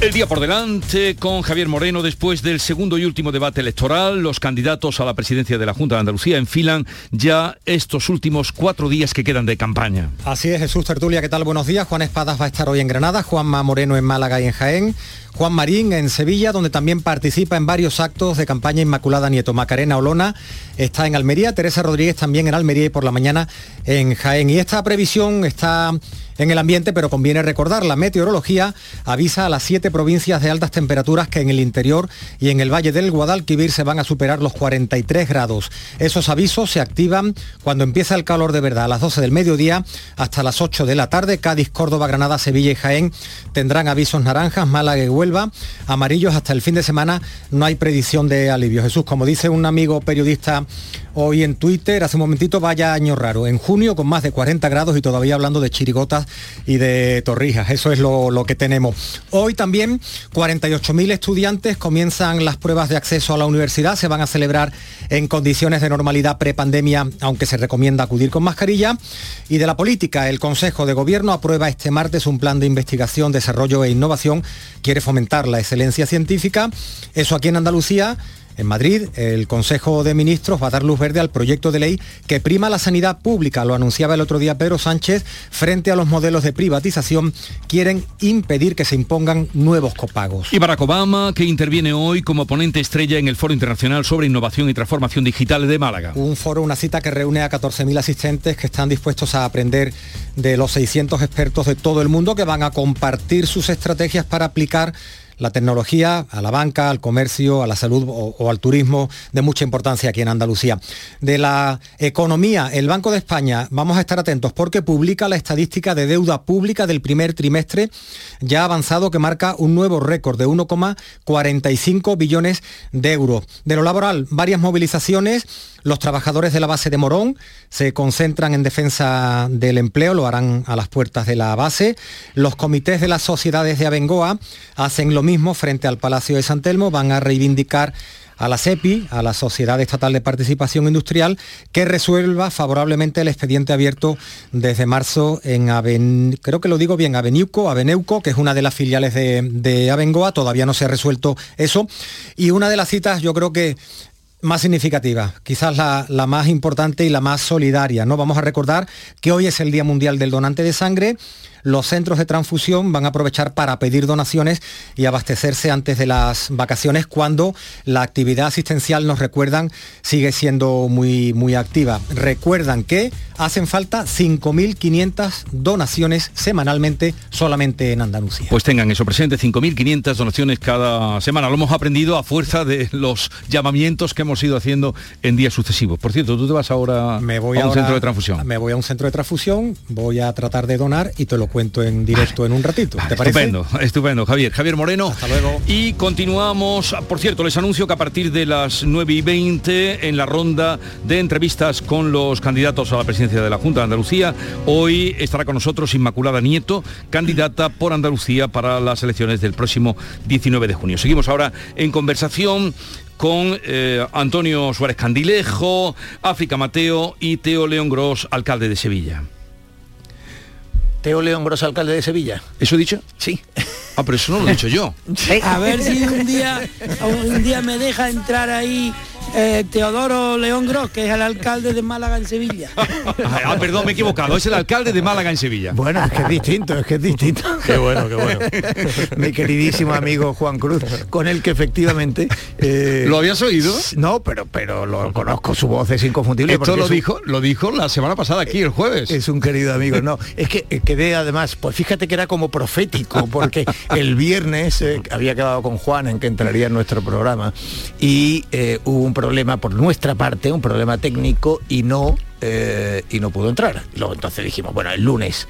El día por delante con Javier Moreno después del segundo y último debate electoral. Los candidatos a la presidencia de la Junta de Andalucía enfilan ya estos últimos cuatro días que quedan de campaña. Así es, Jesús Tertulia, ¿qué tal? Buenos días. Juan Espadas va a estar hoy en Granada, Juanma Moreno en Málaga y en Jaén. Juan Marín en Sevilla, donde también participa en varios actos de campaña Inmaculada Nieto. Macarena Olona está en Almería, Teresa Rodríguez también en Almería y por la mañana en Jaén. Y esta previsión está en el ambiente, pero conviene recordar, la meteorología avisa a las siete provincias de altas temperaturas que en el interior y en el valle del Guadalquivir se van a superar los 43 grados. Esos avisos se activan cuando empieza el calor de verdad, a las 12 del mediodía hasta las 8 de la tarde. Cádiz, Córdoba, Granada, Sevilla y Jaén tendrán avisos naranjas, Málaga y Huelva, amarillos hasta el fin de semana. No hay predicción de alivio. Jesús, como dice un amigo periodista hoy en Twitter, hace un momentito, vaya año raro. En junio con más de 40 grados y todavía hablando de chirigotas y de torrijas. Eso es lo, lo que tenemos. Hoy también 48.000 estudiantes comienzan las pruebas de acceso a la universidad. Se van a celebrar en condiciones de normalidad prepandemia, aunque se recomienda acudir con mascarilla. Y de la política, el Consejo de Gobierno aprueba este martes un plan de investigación, desarrollo e innovación. Quiere fomentar la excelencia científica. Eso aquí en Andalucía en Madrid, el Consejo de Ministros va a dar luz verde al proyecto de ley que prima la sanidad pública. Lo anunciaba el otro día Pedro Sánchez. Frente a los modelos de privatización, quieren impedir que se impongan nuevos copagos. Y Barack Obama, que interviene hoy como ponente estrella en el Foro Internacional sobre Innovación y Transformación Digital de Málaga. Un foro, una cita que reúne a 14.000 asistentes que están dispuestos a aprender de los 600 expertos de todo el mundo que van a compartir sus estrategias para aplicar la tecnología a la banca, al comercio, a la salud o, al turismo de mucha importancia aquí en Andalucía. De la economía, el Banco de España, vamos a estar atentos porque publica la estadística de deuda pública del primer trimestre ya avanzado que marca un nuevo récord de 1,45 billones de euros. De lo laboral, varias movilizaciones. Los trabajadores de la base de Morón se concentran en defensa del empleo, lo harán a las puertas de la base. Los comités de las sociedades de Abengoa hacen lo mismo frente al Palacio de San Telmo, van a reivindicar a la SEPI, a la Sociedad Estatal de Participación Industrial, que resuelva favorablemente el expediente abierto desde marzo en Aven... creo que lo digo bien, Aveniuco, Aveneuco, que es una de las filiales de, de Abengoa, todavía no se ha resuelto eso. Y una de las citas, yo creo que más significativa, quizás la, la, más importante y la más solidaria. ¿no? Vamos a recordar que hoy es el Día Mundial del Donante de Sangre. Los centros de transfusión van a aprovechar para pedir donaciones y abastecerse antes de las vacaciones cuando la actividad asistencial, nos recuerdan, sigue siendo muy, muy activa. Recuerdan que hacen falta 5.500 donaciones semanalmente solamente en Andalucía. Pues tengan eso presente, 5.500 donaciones cada semana. Lo hemos aprendido a fuerza de los llamamientos que hemos ido haciendo en días sucesivos. Por cierto, tú te vas ahora me voy a un ahora, centro de transfusión. Me voy a un centro de transfusión, voy a tratar de donar y te lo cuento en directo vale. en un ratito. ¿Te vale, estupendo, estupendo, Javier. Javier Moreno. Hasta luego. Y continuamos. Por cierto, les anuncio que a partir de las 9 y 20 en la ronda de entrevistas con los candidatos a la presidencia de la Junta de Andalucía, hoy estará con nosotros Inmaculada Nieto, candidata por Andalucía para las elecciones del próximo 19 de junio. Seguimos ahora en conversación con eh, Antonio Suárez Candilejo, África Mateo y Teo León Gros, alcalde de Sevilla. Teo León Gros, alcalde de Sevilla. ¿Eso he dicho? Sí. Ah, pero eso no lo he dicho yo. A ver si un día, un día me deja entrar ahí eh, Teodoro León Gros, que es el alcalde de Málaga en Sevilla. ah, perdón, me he equivocado, es el alcalde de Málaga en Sevilla. Bueno, es que es distinto, es que es distinto. qué bueno, qué bueno. Mi queridísimo amigo Juan Cruz, con el que efectivamente... Eh, ¿Lo habías oído? No, pero, pero lo conozco, su voz es inconfundible. Esto lo es dijo, lo dijo la semana pasada aquí, el jueves. Es un querido amigo, no. Es que eh, quedé además, pues fíjate que era como profético, porque el viernes eh, había quedado con Juan en que entraría en nuestro programa y eh, hubo un problema por nuestra parte, un problema técnico y no eh, y no pudo entrar. Luego entonces dijimos, bueno, el lunes.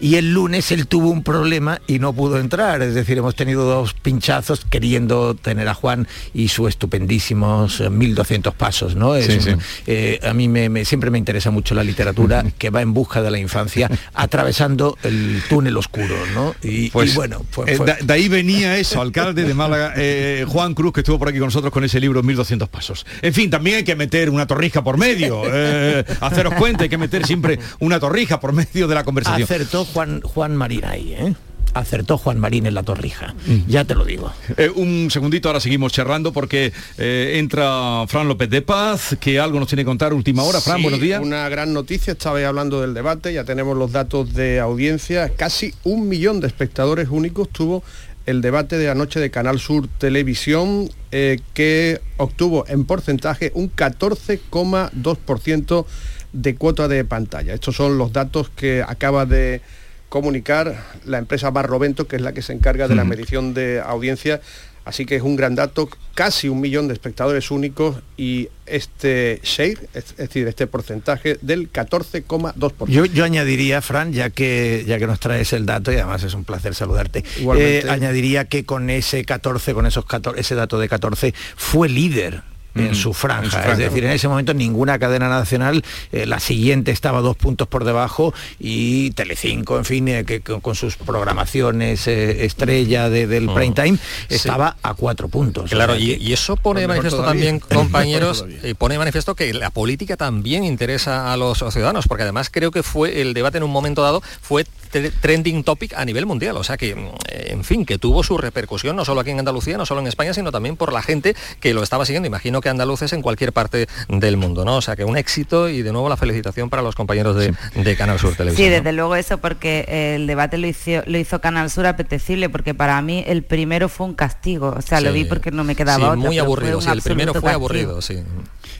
Y el lunes él tuvo un problema y no pudo entrar. Es decir, hemos tenido dos pinchazos queriendo tener a Juan y sus estupendísimos 1200 pasos, ¿no? Es Sí, un- sí. eh, a mí me, me- siempre me interesa mucho la literatura que va en busca de la infancia, atravesando el túnel oscuro, ¿no? Y, Pues, y bueno, fue- eh, de ahí venía eso, alcalde de Málaga, eh, Juan Cruz, que estuvo por aquí con nosotros con ese libro 1200 pasos. En fin, también hay que meter una torrija por medio, eh, haceros cuenta, hay que meter siempre una torrija por medio de la conversación. Acertó Juan, Juan Marín ahí, ¿eh? acertó Juan Marín en la torrija. Mm. Ya te lo digo. Eh, un segundito, ahora seguimos charlando porque eh, entra Fran López de Paz, que algo nos tiene que contar última hora. Fran, buenos días. Una gran noticia, estaba hablando del debate, ya tenemos los datos de audiencia. Casi un millón de espectadores únicos tuvo el debate de anoche de Canal Sur Televisión, eh, que obtuvo en porcentaje un 14,2% de cuota de pantalla. Estos son los datos que acaba de comunicar la empresa Barrovento, que es la que se encarga de la medición de audiencia. Así que es un gran dato, casi un millón de espectadores únicos y este share, es, decir, este porcentaje del 14,2%. Yo, yo añadiría, Fran, ya que, ya que nos traes el dato y además es un placer saludarte, eh, añadiría que con ese 14, con esos 14, ese dato de 14, fue líder en, su franja. Es decir, en ese momento ninguna cadena nacional, eh, la siguiente estaba dos puntos por debajo y Telecinco, en fin, eh, que, con, sus programaciones eh, estrella del mm. prime time, estaba a cuatro puntos. Claro, y, eso pone de manifiesto también, compañeros, pone de manifiesto que la política también interesa a los ciudadanos, porque además creo que fue el debate en un momento dado, fue trending topic a nivel mundial. O sea que, mm, en fin, que tuvo su repercusión no solo aquí en Andalucía, no solo en España, sino también por la gente que lo estaba siguiendo. Imagino que andaluces en cualquier parte del mundo, ¿no? O sea que un éxito y de nuevo la felicitación para los compañeros de, Canal Sur Televisión. Sí, desde luego eso, porque el debate lo hizo, lo hizo Canal Sur apetecible, porque para mí el primero fue un castigo. O sea, lo vi porque no me quedaba sí, Muy aburrido, sí, el primero fue aburrido, sí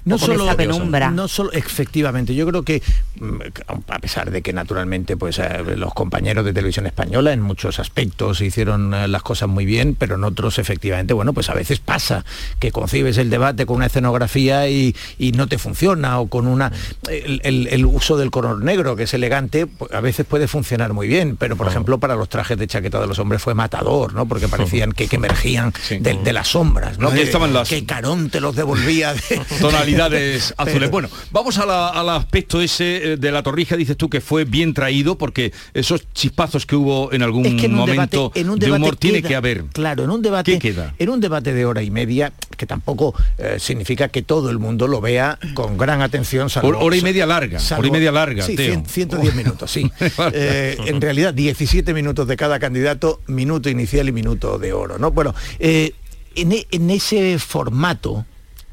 no solo, penumbra. No solo, efectivamente, yo creo que mm, a pesar de que naturalmente pues eh, los compañeros de televisión española en muchos aspectos hicieron eh, las cosas muy bien, pero en otros efectivamente, bueno, pues a veces pasa que concibes el debate con una escenografía y, no te funciona o con una el, uso del color negro que es elegante, pues, a veces puede funcionar muy bien, pero por ejemplo para los trajes de chaqueta de los hombres fue matador, ¿no? Porque parecían que, emergían de, las sombras, ¿no? Que, estaban las... que Carón te los devolvía de azules. Bueno, vamos al aspecto ese eh, de la torrija, dices tú que fue bien traído, porque esos chispazos que hubo en algún momento de humor tiene que haber. Claro, en un debate. queda? En un debate de hora y media, que tampoco eh, significa que todo el mundo lo vea con gran atención. hora y media larga, hora y media larga, sí, 110 minutos, sí. Eh, en realidad, 17 minutos de cada candidato, minuto inicial y minuto de oro, ¿no? Bueno, en, en ese formato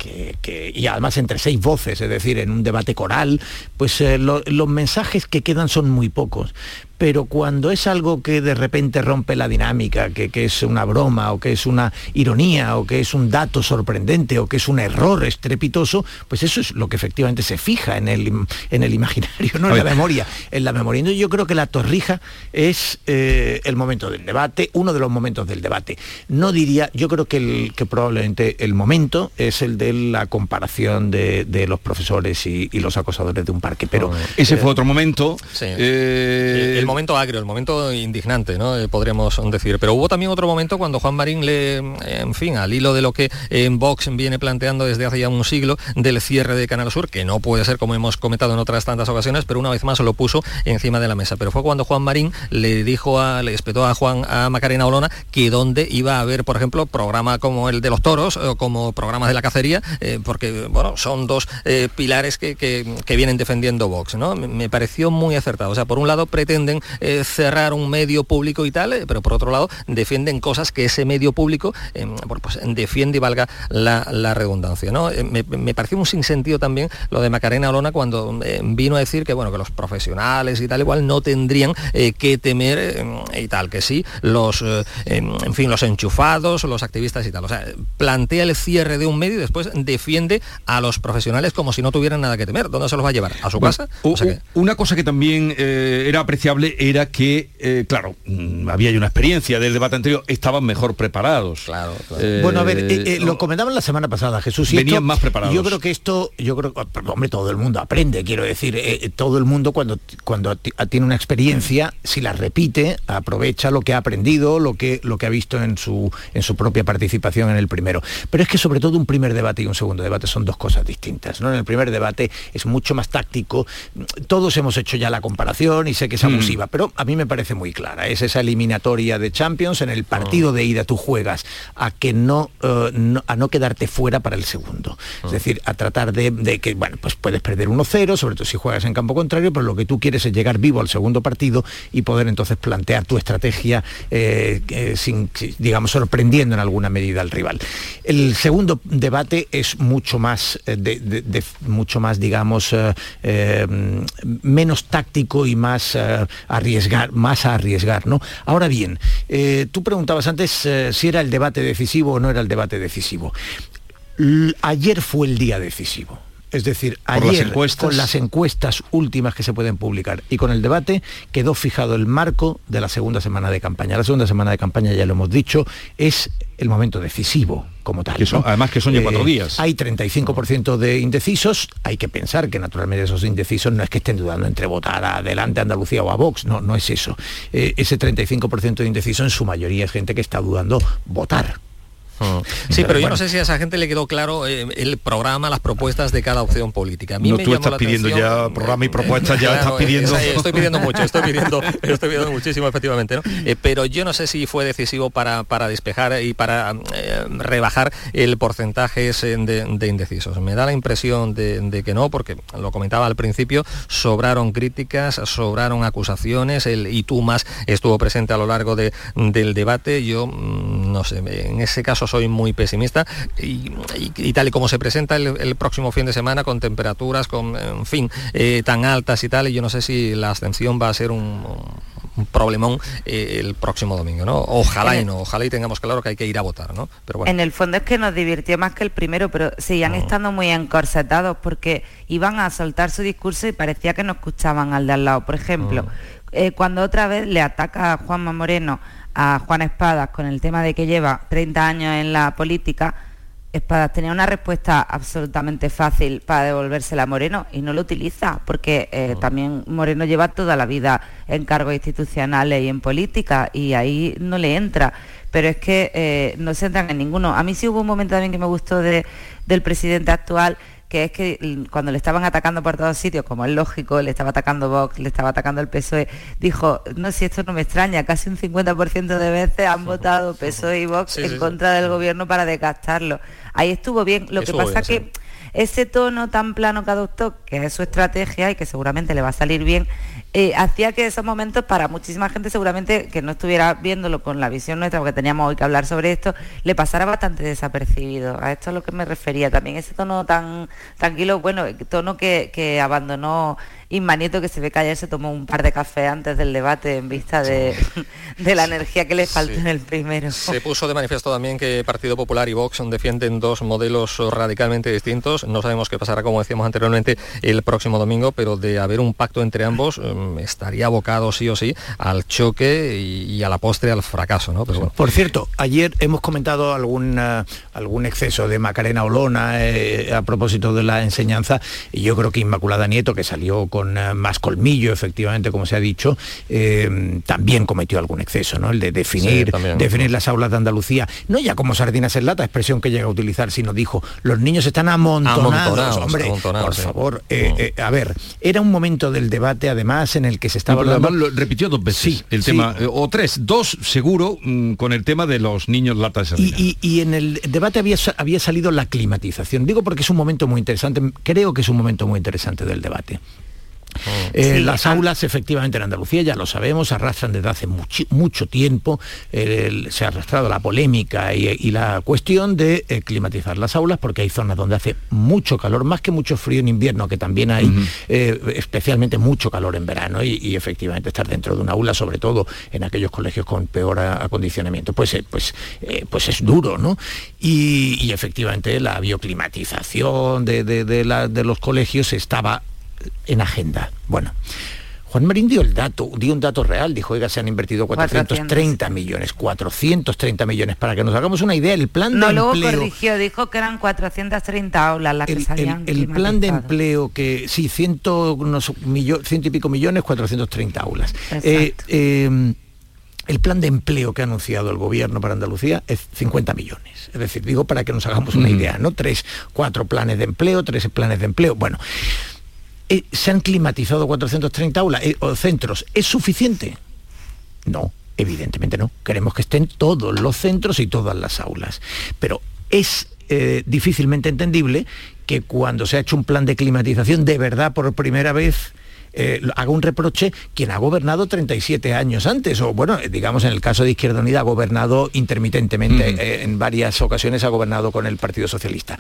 y además entre seis voces, es decir, en un debate coral, pues eh, los mensajes que quedan son muy pocos pero cuando es algo que de repente rompe la dinámica, que, es una broma o que es una ironía o que es un dato sorprendente o que es un error estrepitoso, pues eso es lo que efectivamente se fija en el, en el imaginario, no en la memoria. En la memoria. Entonces yo creo que la torrija es eh, el momento del debate, uno de los momentos del debate. No diría, yo creo que, el, que probablemente el momento es el de la comparación de, los profesores y, los acosadores de un parque, pero... Ese fue otro momento. Eh, momento agrio, el momento indignante, ¿no? Eh, podríamos decir. Pero hubo también otro momento cuando Juan Marín le, en fin, al hilo de lo que en Vox viene planteando desde hace ya un siglo del cierre de Canal Sur, que no puede ser como hemos comentado en otras tantas ocasiones, pero una vez más lo puso encima de la mesa. Pero fue cuando Juan Marín le dijo a, le espetó a Juan a Macarena Olona que dónde iba a haber, por ejemplo, programa como el de los toros o como programas de la cacería, eh, porque bueno, son dos eh, pilares que, que, vienen defendiendo Vox, ¿no? Me pareció muy acertado. O sea, por un lado pretenden eh, cerrar un medio público y tal, eh, pero por otro lado defienden cosas que ese medio público eh, pues, defiende y valga la, redundancia. ¿no? me, pareció un sinsentido también lo de Macarena Olona cuando vino a decir que bueno que los profesionales y tal igual no tendrían que temer y tal, que sí, los en fin, los enchufados, los activistas y tal. O sea, plantea el cierre de un medio y después defiende a los profesionales como si no tuvieran nada que temer. ¿Dónde se los va a llevar? ¿A su casa? Una cosa que también era apreciable era que, eh, claro, mm, había ya una experiencia del debate anterior, estaban mejor preparados. Claro, eh, bueno, a ver, eh, lo comentaban la semana pasada, Jesús. Y venían más preparados. Yo creo que esto, yo creo, hombre, todo el mundo aprende, quiero decir, todo el mundo cuando, cuando tiene una experiencia, si la repite, aprovecha lo que ha aprendido, lo que, lo que ha visto en su, en su propia participación en el primero. Pero es que sobre todo un primer debate y un segundo debate son dos cosas distintas. ¿no? En el primer debate es mucho más táctico. Todos hemos hecho ya la comparación y sé que es abusivo pero a mí me parece muy clara. Es esa eliminatoria de Champions, en el partido de ida tú juegas a que no, eh, a no quedarte fuera para el segundo. Es decir, a tratar de, que, bueno, pues puedes perder 1-0, sobre todo si juegas en campo contrario, pero lo que tú quieres es llegar vivo al segundo partido y poder entonces plantear tu estrategia eh, sin, digamos, sorprendiendo en alguna medida al rival. El segundo debate es mucho más, de, mucho más digamos, menos táctico y más arriesgar, más a arriesgar. ¿no? Ahora bien, tú preguntabas antes si era el debate decisivo o no era el debate decisivo. ayer fue el día decisivo. Es decir, ayer con las encuestas últimas que se pueden publicar y con el debate quedó fijado el marco de la segunda semana de campaña. La segunda semana de campaña, ya lo hemos dicho, es el momento decisivo como tal. Además que son ya cuatro eh, días. Hay 35% de indecisos, hay que pensar que naturalmente esos indecisos no es que estén dudando entre votar adelante a Andalucía o a Vox, no, no es eso. Eh, ese 35% de indecisos en su mayoría es gente que está dudando votar. Sí, pero yo no sé si a esa gente le quedó claro eh, el programa, las propuestas de cada opción política. A mí no, tú estás pidiendo ya programa y propuestas, ya estás pidiendo... estoy pidiendo mucho, estoy pidiendo, estoy pidiendo muchísimo, efectivamente, ¿no? Eh, pero yo no sé si fue decisivo para, para despejar y para eh, rebajar el porcentaje de, indecisos. Me da la impresión de, que no, porque lo comentaba al principio, sobraron críticas, sobraron acusaciones, el y tú más estuvo presente a lo largo del debate. Yo, mm, no sé, en ese caso soy muy pesimista y, tal y como se presenta el, próximo fin de semana con temperaturas, con, en fin, eh, tan altas y tal, y yo no sé si la ascensión va a ser un, problemón eh, el próximo domingo, ¿no? Ojalá y no, ojalá y tengamos claro que hay que ir a votar, ¿no? Pero En el fondo es que nos divirtió más que el primero, pero seguían estando muy encorsetados porque iban a soltar su discurso y parecía que no escuchaban al de al lado. Por ejemplo, eh, cuando otra vez le ataca a Juanma Moreno a Juan Espadas con el tema de que lleva 30 años en la política, Espadas tenía una respuesta absolutamente fácil para devolvérsela a Moreno y no lo utiliza, porque eh, también Moreno lleva toda la vida en cargos institucionales y en política y ahí no le entra. Pero es que eh, no se entran en ninguno. A mí sí hubo un momento también que me gustó del presidente actual, que es que cuando le estaban atacando por todos sitios, como es lógico, le estaba atacando Vox, le estaba atacando el PSOE, dijo, no, si esto no me extraña, casi un 50% de veces han votado PSOE y Vox en contra del gobierno para desgastarlo. Ahí estuvo bien, lo que pasa que ese tono tan plano que adoptó, que es su estrategia y que seguramente le va a salir bien, eh, hacía que esos momentos para muchísima gente seguramente que no estuviera viéndolo con la visión nuestra, porque teníamos hoy que hablar sobre esto, le pasara bastante desapercibido. A esto es a lo que me refería también, ese tono tan tranquilo, bueno, tono que, que abandonó Inmanieto que se ve que ayer se tomó un par de café antes del debate en vista de, la energía que le faltó en el primero. Se puso de manifiesto también que Partido Popular y Vox defienden dos modelos radicalmente distintos. No sabemos qué pasará, como decíamos anteriormente, el próximo domingo, pero de haber un pacto entre ambos em, estaría abocado sí o sí al choque y, a la postre al fracaso. ¿no? Por cierto, ayer hemos comentado algún, algún exceso de Macarena Olona eh, a propósito de la enseñanza y yo creo que Inmaculada Nieto, que salió con eh, más colmillo, efectivamente, como se ha dicho, eh, también cometió algún exceso, ¿no? El de definir, definir las aulas de Andalucía, no ya como sardinas en lata, expresión que llega a utilizar, sino dijo, los niños están amontonados, hombre, por favor, eh, a ver, era un momento del debate, además, en el que se estaba hablando... Lo repitió dos veces el tema, o tres, dos seguro, mm, con el tema de los niños latas y, y, en el debate había, había salido la climatización, digo porque es un momento muy interesante, creo que es un momento muy interesante del debate. Eh, las aulas efectivamente en Andalucía, ya lo sabemos, arrastran desde hace mucho, tiempo, se ha arrastrado la polémica y, la cuestión de eh, climatizar las aulas porque hay zonas donde hace mucho calor, más que mucho frío en invierno, que también hay eh, especialmente mucho calor en verano y, efectivamente estar dentro de una aula, sobre todo en aquellos colegios con peor acondicionamiento, pues, pues, pues es duro, ¿no? Y, efectivamente la bioclimatización de, de los colegios estaba en agenda. Bueno, Juan Marín dio el dato, dio un dato real, dijo, oiga, se han invertido 430 millones, 430 millones, para que nos hagamos una idea, el plan no, de luego corrigió, dijo que eran 430 aulas las que salían El, plan de empleo que, sí, ciento, unos ciento y pico millones, 430 aulas. Eh, em, el plan de empleo que ha anunciado el gobierno para Andalucía es 50 millones. Es decir, digo para que nos hagamos una idea, ¿no? Tres, cuatro planes de empleo, tres planes de empleo. Bueno, eh, ¿se han climatizado 430 aulas eh, o centros? ¿Es suficiente? No, evidentemente no. Queremos que estén todos los centros y todas las aulas. Pero es eh, difícilmente entendible que cuando se ha hecho un plan de climatización de verdad por primera vez eh, haga un reproche quien ha gobernado 37 años antes, o bueno, digamos en el caso de Izquierda Unida ha gobernado intermitentemente, eh, en varias ocasiones ha gobernado con el Partido Socialista.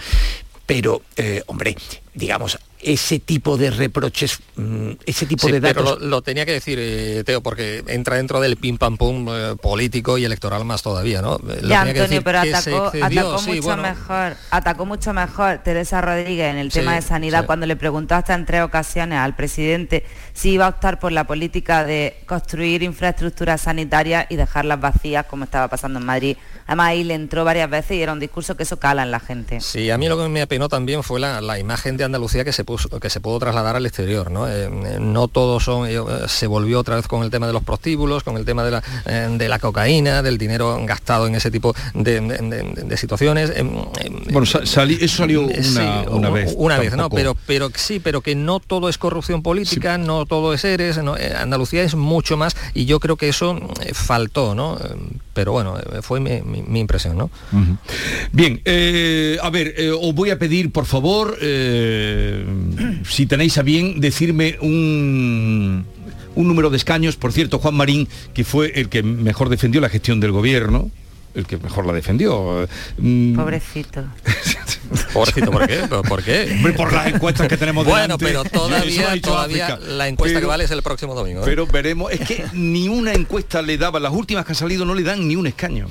Pero, eh, hombre, digamos, ese tipo de reproches, mm, ese tipo de datos... Pero lo, tenía que decir, eh, Teo, porque entra dentro del pim pam pum eh, político y electoral más todavía, ¿no? ya, Antonio, pero atacó, atacó mucho mejor, atacó mucho mejor Teresa Rodríguez en el tema de sanidad cuando le preguntó hasta en tres ocasiones al presidente si iba a optar por la política de construir infraestructuras sanitarias y dejarlas vacías como estaba pasando en Madrid. Además ahí le entró varias veces y era un discurso que eso cala en la gente. Sí, a mí lo que me apenó también fue la, la imagen de Andalucía que se que se pudo trasladar al exterior. No, eh, no todos son, eh, se volvió otra vez con el tema de los prostíbulos, con el tema de la, eh, de la cocaína, del dinero gastado en ese tipo de, situaciones. bueno, eso salió una, vez. Una vez, ¿no? Pero, pero sí, pero que no todo es corrupción política, no todo es eres, Andalucía es mucho más y yo creo que eso faltó, ¿no? Pero bueno, fue mi, impresión, ¿no? Bien, a ver, os voy a pedir, por favor, si tenéis a bien decirme un, un número de escaños. Por cierto, Juan Marín, que fue el que mejor defendió la gestión del gobierno, el que mejor la defendió. Mm. Pobrecito. Pobrecito, ¿por qué? ¿Por qué? por las encuestas que tenemos Bueno, pero todavía, todavía la encuesta que vale es el próximo domingo. ¿eh? Pero veremos, es que ni una encuesta le daba, las últimas que han salido no le dan ni un escaño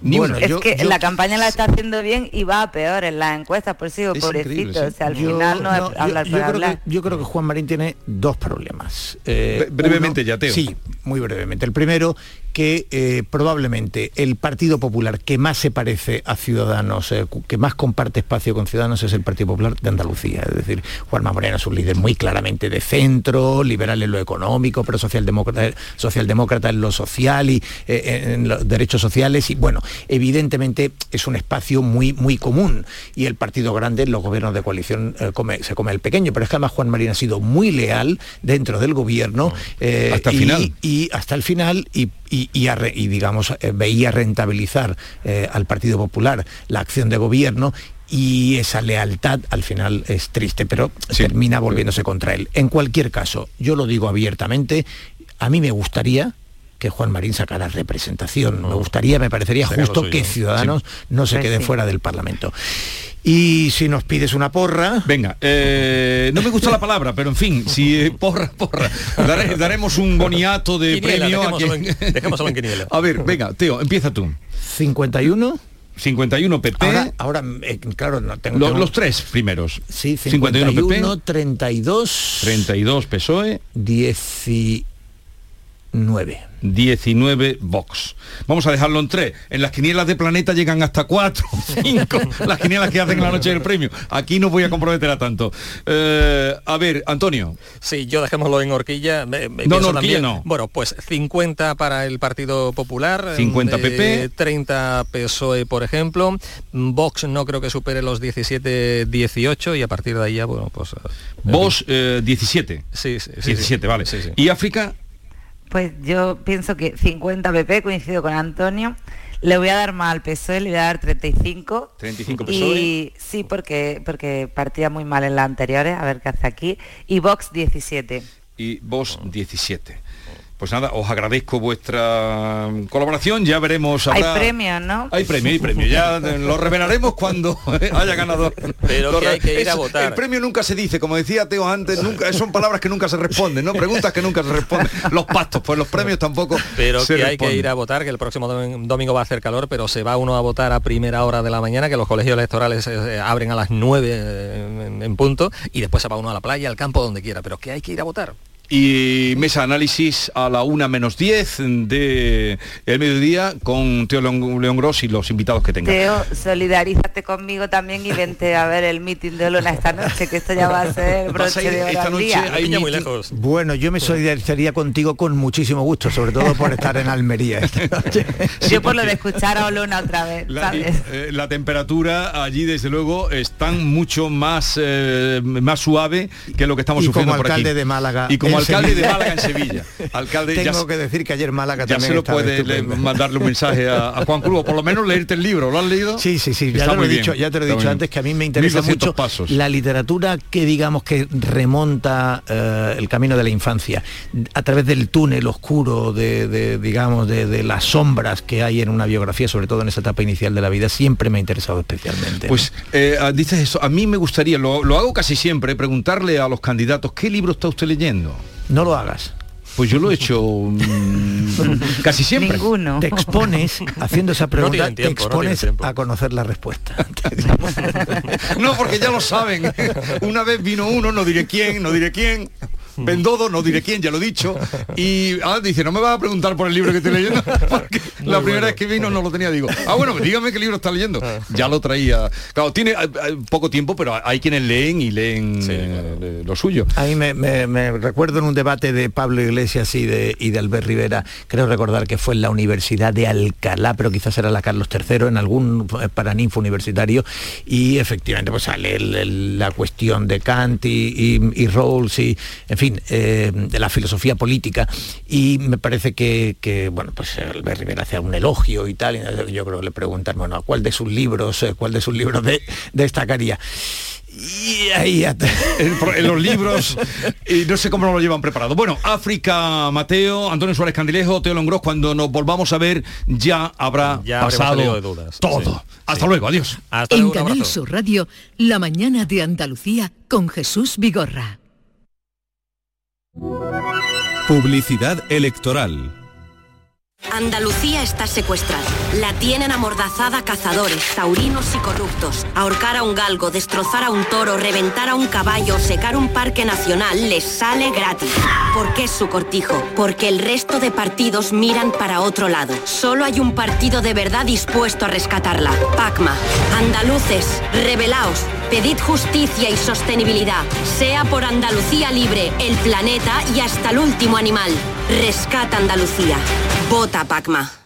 bueno, es que la campaña la está haciendo bien y va a peor en las encuestas, por eso pobrecito. O sea, al final no, es hablar yo, creo Que, yo creo que Juan Marín tiene dos problemas. Eh, brevemente, ya Teo. Sí, muy brevemente. El primero, que eh, probablemente el Partido Popular que más se parece a Ciudadanos, eh, que más comparte espacio con Ciudadanos es el Partido Popular de Andalucía. Es decir, Juan Moreno es un líder muy claramente de centro, liberal en lo económico, pero socialdemócrata, socialdemócrata en lo social y eh, en los derechos sociales. Y bueno, evidentemente es un espacio muy, muy común. Y el Partido Grande en los gobiernos de coalición se come el pequeño. Pero es que además Juan Marín ha sido muy leal dentro del gobierno. hasta el final. Y hasta el final. y y, digamos, eh, veía rentabilizar eh, al Partido Popular la acción de gobierno y esa lealtad al final es triste, pero termina volviéndose contra él. En cualquier caso, yo lo digo abiertamente, a mí me gustaría que Juan Marín sacara representación. Me gustaría, me parecería justo que Ciudadanos no se queden fuera del Parlamento. Y si nos pides una porra... Venga, eh, no me gusta la palabra, pero en fin, si eh, porra, porra, daremos un boniato de premio a En, a ver, venga, Teo, empieza tú. 51. 51 PP. Ahora, eh, claro, no tengo, los, tres primeros. Sí, 51, 51 PP. 32. 32 PSOE. 19. 19 Vox. Vamos a dejarlo en tres. En las quinielas de Planeta llegan hasta 4, 5, las quinielas que hacen la noche del premio. Aquí no voy a comprometer a tanto. Eh, a ver, Antonio. Sí, yo dejémoslo en horquilla. no, en horquilla no. Bueno, pues 50 para el Partido Popular. 50 PP. 30 PSOE, por ejemplo. Vox no creo que supere los 17, 18 y a partir de ahí ya, bueno, pues... Eh, Vox 17. Eh, sí, sí, 17, vale. ¿Y África? Pues yo pienso que 50 PP, coincido con Antonio. Le voy a dar más al PSOE, le voy a dar 35. 35 PSOE. Y sí, porque, porque partía muy mal en las anteriores, a ver qué hace aquí. Y Vox 17. Y Vox 17. Pues nada, os agradezco vuestra colaboración, ya veremos. Hay premio, ¿no? Hay premio, hay premio, ya lo revelaremos cuando haya ganador. Pero que hay que ir a votar. El premio nunca se dice, como decía Teo antes, nunca, son palabras que nunca se responden, ¿no? Preguntas que nunca se responden. Los pactos, pues los premios tampoco. Pero que hay que ir a votar, que el próximo domingo va a hacer calor, pero se va uno a votar a primera hora de la mañana, que los colegios electorales eh, abren a las 9 en, punto, y después se va uno a la playa, al campo, donde quiera, pero que hay que ir a votar y mesa análisis a la una menos 10 de el mediodía con Teo León, León Gross y los invitados que tenga. Teo, solidarízate conmigo también y vente a ver el meeting de Olona esta noche, que esto ya va a ser ¿Vas a ir broche de oro esta al noche día. Hay muy lejos. Bueno, yo me solidarizaría contigo con muchísimo gusto, sobre todo por estar en Almería esta noche. Yo por lo de escuchar a Olona otra vez, La, ¿sabes? eh, la temperatura allí desde luego están mucho más eh, más suave que lo que estamos Y sufriendo como por aquí. alcalde de Málaga y como alcalde de. Málaga en Sevilla alcalde ya, Tengo que decir que ayer Málaga ya también se lo estaba puede le- mandarle un mensaje a, a Juan Cruz o por lo menos leerte el libro ¿lo has leído? Sí, sí, sí, ya te lo he dicho, ya te lo he dicho antes que a mí me interesa 1200 mucho pasos. la literatura que digamos que remonta eh, el camino de la infancia a través del túnel oscuro de, de, digamos de, de las sombras que hay en una biografía, sobre todo en esa etapa inicial de la vida, siempre me ha interesado especialmente. Pues eh, ah, dices eso, a mí me gustaría, lo, lo hago casi siempre, preguntarle a los candidatos, ¿qué libro está usted leyendo? No lo hagas. Pues yo lo he hecho mm, casi siempre. Ninguno. Te expones, haciendo esa pregunta, tiempo, te expones a conocer la respuesta. No, porque ya lo saben. Una vez vino uno, no diré quién, no diré quién. Bendodo, no diré quién, ya lo he dicho. Y ah, dice, no me vas a preguntar por el libro que estoy leyendo, porque la primera vez que vino no lo tenía. Digo, ah, bueno, dígame qué libro está leyendo. Ya lo traía. Claro, tiene eh, eh, poco tiempo, pero hay quienes leen y leen Sí, eh, lo suyo. A mí me, me- me recuerdo en un debate de Pablo Iglesias y de, y de Albert Rivera, creo recordar que fue en la Universidad de Alcalá, pero quizás era la Carlos III, en algún paraninfo universitario, y efectivamente pues sale el- el- la cuestión de Kant y, y- y Rawls y, en fin, eh, de la filosofía política, y me parece que, que, bueno, pues Albert Rivera hacía un elogio y tal, y yo creo que le preguntan, bueno, ¿a cuál de sus libros, eh, cuál de sus libros de- destacaría? Y ahí en, los libros y no sé cómo nos lo llevan preparado. Bueno, África, Mateo, Antonio Suárez Candilejo, Teo Longros, cuando nos volvamos a ver ya habrá Ya pasado de dudas, todo. sí, Hasta sí. luego, adiós. Hasta En luego, Canal. Sur Radio, La mañana de Andalucía con Jesús Vigorra. Publicidad electoral. Andalucía está secuestrada. La tienen amordazada cazadores, taurinos y corruptos. Ahorcar a un galgo, destrozar a un toro, reventar a un caballo, secar un parque nacional les sale gratis. ¿Por qué su cortijo? Porque el resto de partidos miran para otro lado. Solo hay un partido de verdad dispuesto a rescatarla. Pacma. Andaluces, rebelaos. Pedid justicia y sostenibilidad. Sea por Andalucía libre, el planeta y hasta el último animal. Rescata Andalucía. Vota Pacma.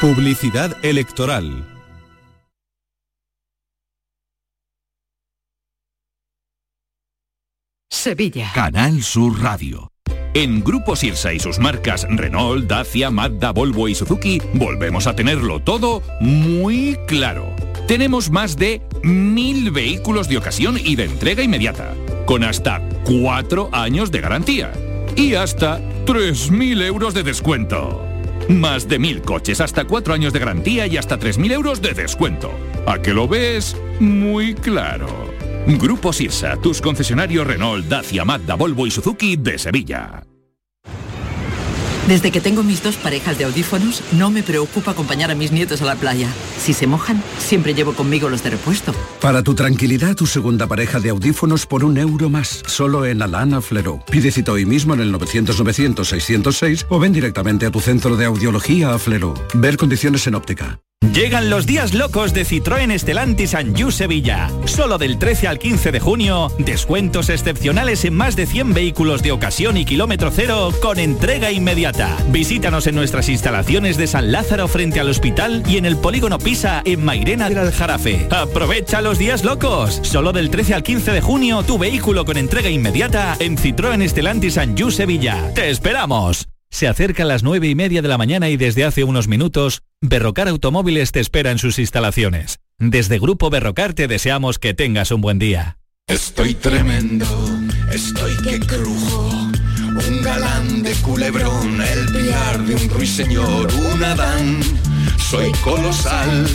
Publicidad electoral. Sevilla. Canal Sur Radio. En Grupo Sirsa y sus marcas Renault, Dacia, Mazda, Volvo y Suzuki volvemos a tenerlo todo muy claro. Tenemos más de mil vehículos de ocasión y de entrega inmediata, con hasta cuatro años de garantía y hasta 3.000 euros de descuento. Más de mil coches, hasta cuatro años de garantía y hasta 3.000 euros de descuento. ¿A que lo ves? Muy claro. Grupo Sirsa, tus concesionarios Renault, Dacia, Mazda, Volvo y Suzuki de Sevilla. Desde que tengo mis dos parejas de audífonos, no me preocupa acompañar a mis nietos a la playa. Si se mojan, siempre llevo conmigo los de repuesto. Para tu tranquilidad, tu segunda pareja de audífonos por un euro más, solo en Alana Flero. Pide cita hoy mismo en el 900-900-606 o ven directamente a tu centro de audiología a Flero. Ver condiciones en óptica. Llegan los días locos de Citroën Stellantis Anjou Sevilla. Solo del 13 al 15 de junio, descuentos excepcionales en más de 100 vehículos de ocasión y kilómetro cero con entrega inmediata. Visítanos en nuestras instalaciones de San Lázaro frente al hospital y en el polígono Pisa en Mairena del Aljarafe. Aprovecha los días locos. Solo del 13 al 15 de junio, tu vehículo con entrega inmediata en Citroën Stellantis Anjou Sevilla. ¡Te esperamos! Se acerca a las 9 y media de la mañana y desde hace unos minutos, Berrocar Automóviles te espera en sus instalaciones. Desde Grupo Berrocar te deseamos que tengas un buen día. Estoy tremendo, estoy que crujo. Un galán de culebrón, el piar de un ruiseñor, un Adán. Soy colosal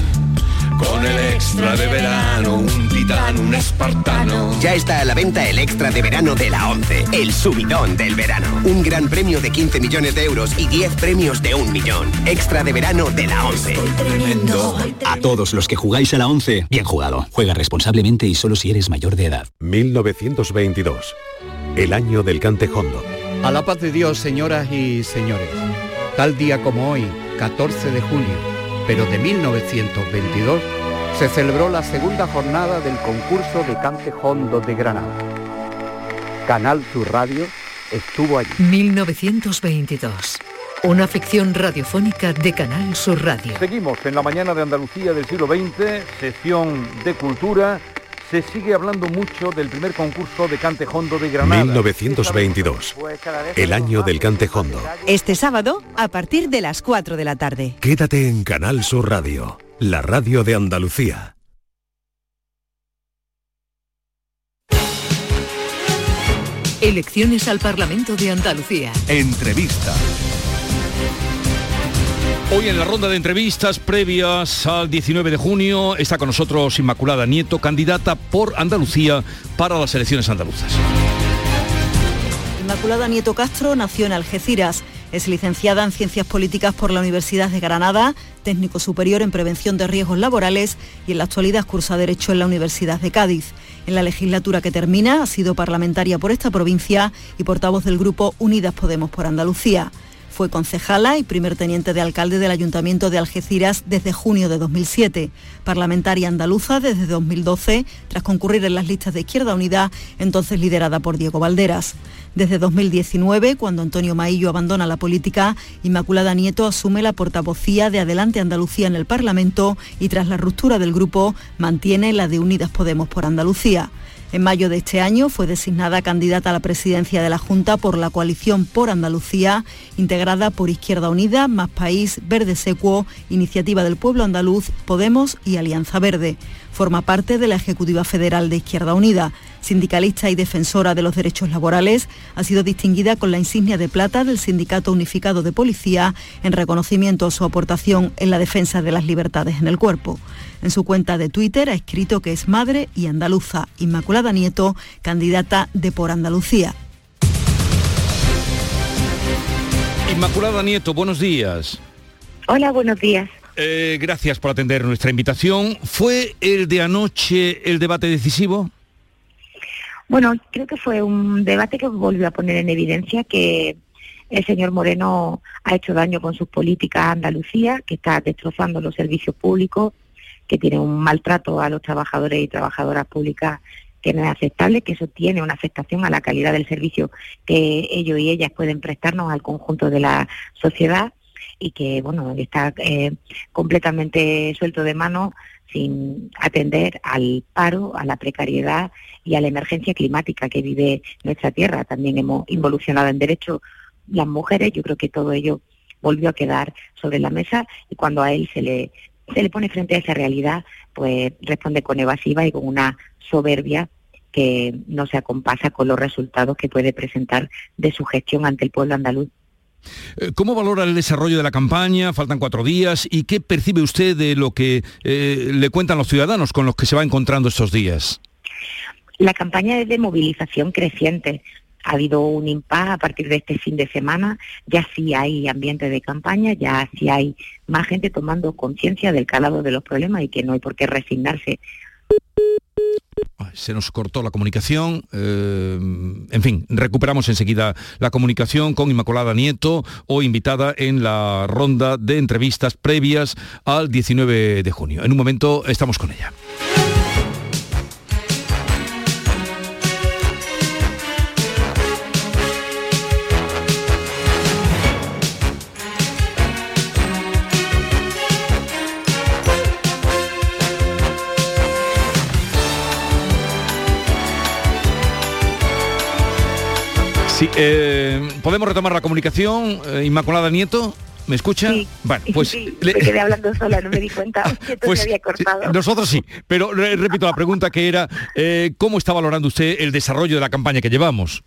con el extra de verano, un titán, un espartano. Ya está a la venta el extra de verano de la 11, el subidón del verano. Un gran premio de 15 millones de euros y 10 premios de un millón. Extra de verano de la 11. A todos los que jugáis a la 11, bien jugado. Juega responsablemente y solo si eres mayor de edad. 1922, el año del cantejondo. A la paz de Dios, señoras y señores. Tal día como hoy, 14 de julio, pero de 1922, se celebró la segunda jornada del concurso de cante hondo de Granada. Canal Sur Radio estuvo allí. 1922. Una ficción radiofónica de Canal Sur Radio. Seguimos en la mañana de Andalucía del siglo XX, sesión de cultura. Se sigue hablando mucho del primer concurso de cante hondo de Granada. 1922, el año del cante hondo. Este sábado, a partir de las 4 de la tarde. Quédate en Canal Sur Radio, la radio de Andalucía. Elecciones al Parlamento de Andalucía. Entrevista. Hoy en la ronda de entrevistas previas al 19 de junio está con nosotros Inmaculada Nieto, candidata por Andalucía para las elecciones andaluzas. Inmaculada Nieto Castro nació en Algeciras. Es licenciada en Ciencias Políticas por la Universidad de Granada, técnico superior en Prevención de Riesgos Laborales y en la actualidad cursa Derecho en la Universidad de Cádiz. En la legislatura que termina ha sido parlamentaria por esta provincia y portavoz del grupo Unidas Podemos por Andalucía. Fue concejala y primer teniente de alcalde del Ayuntamiento de Algeciras desde junio de 2007, parlamentaria andaluza desde 2012, tras concurrir en las listas de Izquierda Unida, entonces liderada por Diego Valderas. Desde 2019, cuando Antonio Maillo abandona la política, Inmaculada Nieto asume la portavocía de Adelante Andalucía en el Parlamento y tras la ruptura del grupo mantiene la de Unidas Podemos por Andalucía. En mayo de este año fue designada candidata a la presidencia de la Junta por la coalición por Andalucía, integrada por Izquierda Unida, Más País, Verde Secuo, Iniciativa del Pueblo Andaluz, Podemos y Alianza Verde. Forma parte de la Ejecutiva Federal de Izquierda Unida. Sindicalista y defensora de los derechos laborales, ha sido distinguida con la insignia de plata del Sindicato Unificado de Policía en reconocimiento a su aportación en la defensa de las libertades en el cuerpo. En su cuenta de Twitter ha escrito que es madre y andaluza, Inmaculada Nieto, candidata de Por Andalucía. Inmaculada Nieto, buenos días. Hola, buenos días. Eh, gracias por atender nuestra invitación. ¿Fue el de anoche el debate decisivo? Bueno, creo que fue un debate que volvió a poner en evidencia que el señor Moreno ha hecho daño con sus políticas a Andalucía, que está destrozando los servicios públicos, que tiene un maltrato a los trabajadores y trabajadoras públicas que no es aceptable, que eso tiene una afectación a la calidad del servicio que ellos y ellas pueden prestarnos al conjunto de la sociedad y que bueno está eh, completamente suelto de mano sin atender al paro, a la precariedad y a la emergencia climática que vive nuestra tierra. También hemos involucionado en derecho las mujeres, yo creo que todo ello volvió a quedar sobre la mesa y cuando a él se le se le pone frente a esa realidad, pues responde con evasiva y con una soberbia que no se acompasa con los resultados que puede presentar de su gestión ante el pueblo andaluz. Eh, ¿Cómo valora el desarrollo de la campaña? Faltan cuatro días. ¿Y qué percibe usted de lo que eh, le cuentan los ciudadanos con los que se va encontrando estos días? La campaña es de movilización creciente ha habido un impas a partir de este fin de semana, ya sí hay ambiente de campaña, ya sí hay más gente tomando conciencia del calado de los problemas y que no hay por qué resignarse. Se nos cortó la comunicación. Eh, en fin, recuperamos enseguida la comunicación con Inmaculada Nieto, hoy invitada en la ronda de entrevistas previas al 19 de junio. En un momento estamos con ella. Sí, eh, ¿podemos retomar la comunicación, eh, Inmaculada Nieto? ¿Me escucha? Sí, pues sí, me quedé hablando sola, no me di cuenta, que pues, se había cortado. Nosotros sí, pero re- repito la pregunta que era, eh, ¿cómo está valorando usted el desarrollo de la campaña que llevamos?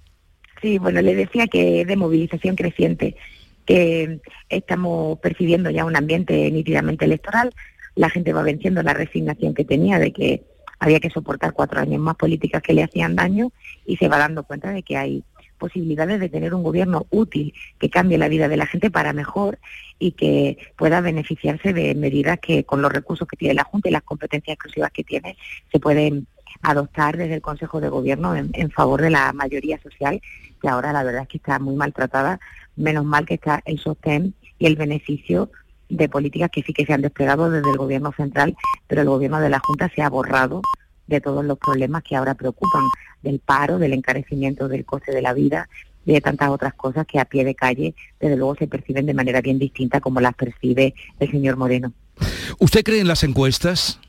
Sí, bueno, le decía que de movilización creciente. que estamos percibiendo ya un ambiente nítidamente electoral, la gente va venciendo la resignación que tenía de que había que soportar cuatro años más políticas que le hacían daño y se va dando cuenta de que hay posibilidades de tener un gobierno útil que cambie la vida de la gente para mejor y que pueda beneficiarse de medidas que con los recursos que tiene la Junta y las competencias exclusivas que tiene se pueden adoptar desde el Consejo de Gobierno en, favor de la mayoría social, que ahora la verdad es que está muy maltratada, menos mal que está el sostén y el beneficio de políticas que sí que se han desplegado desde el Gobierno central, pero el Gobierno de la Junta se ha borrado de todos los problemas que ahora preocupan, del paro, del encarecimiento del coste de la vida, y de tantas otras cosas que a pie de calle, desde luego, se perciben de manera bien distinta como las percibe el señor Moreno. ¿Usted cree en las encuestas?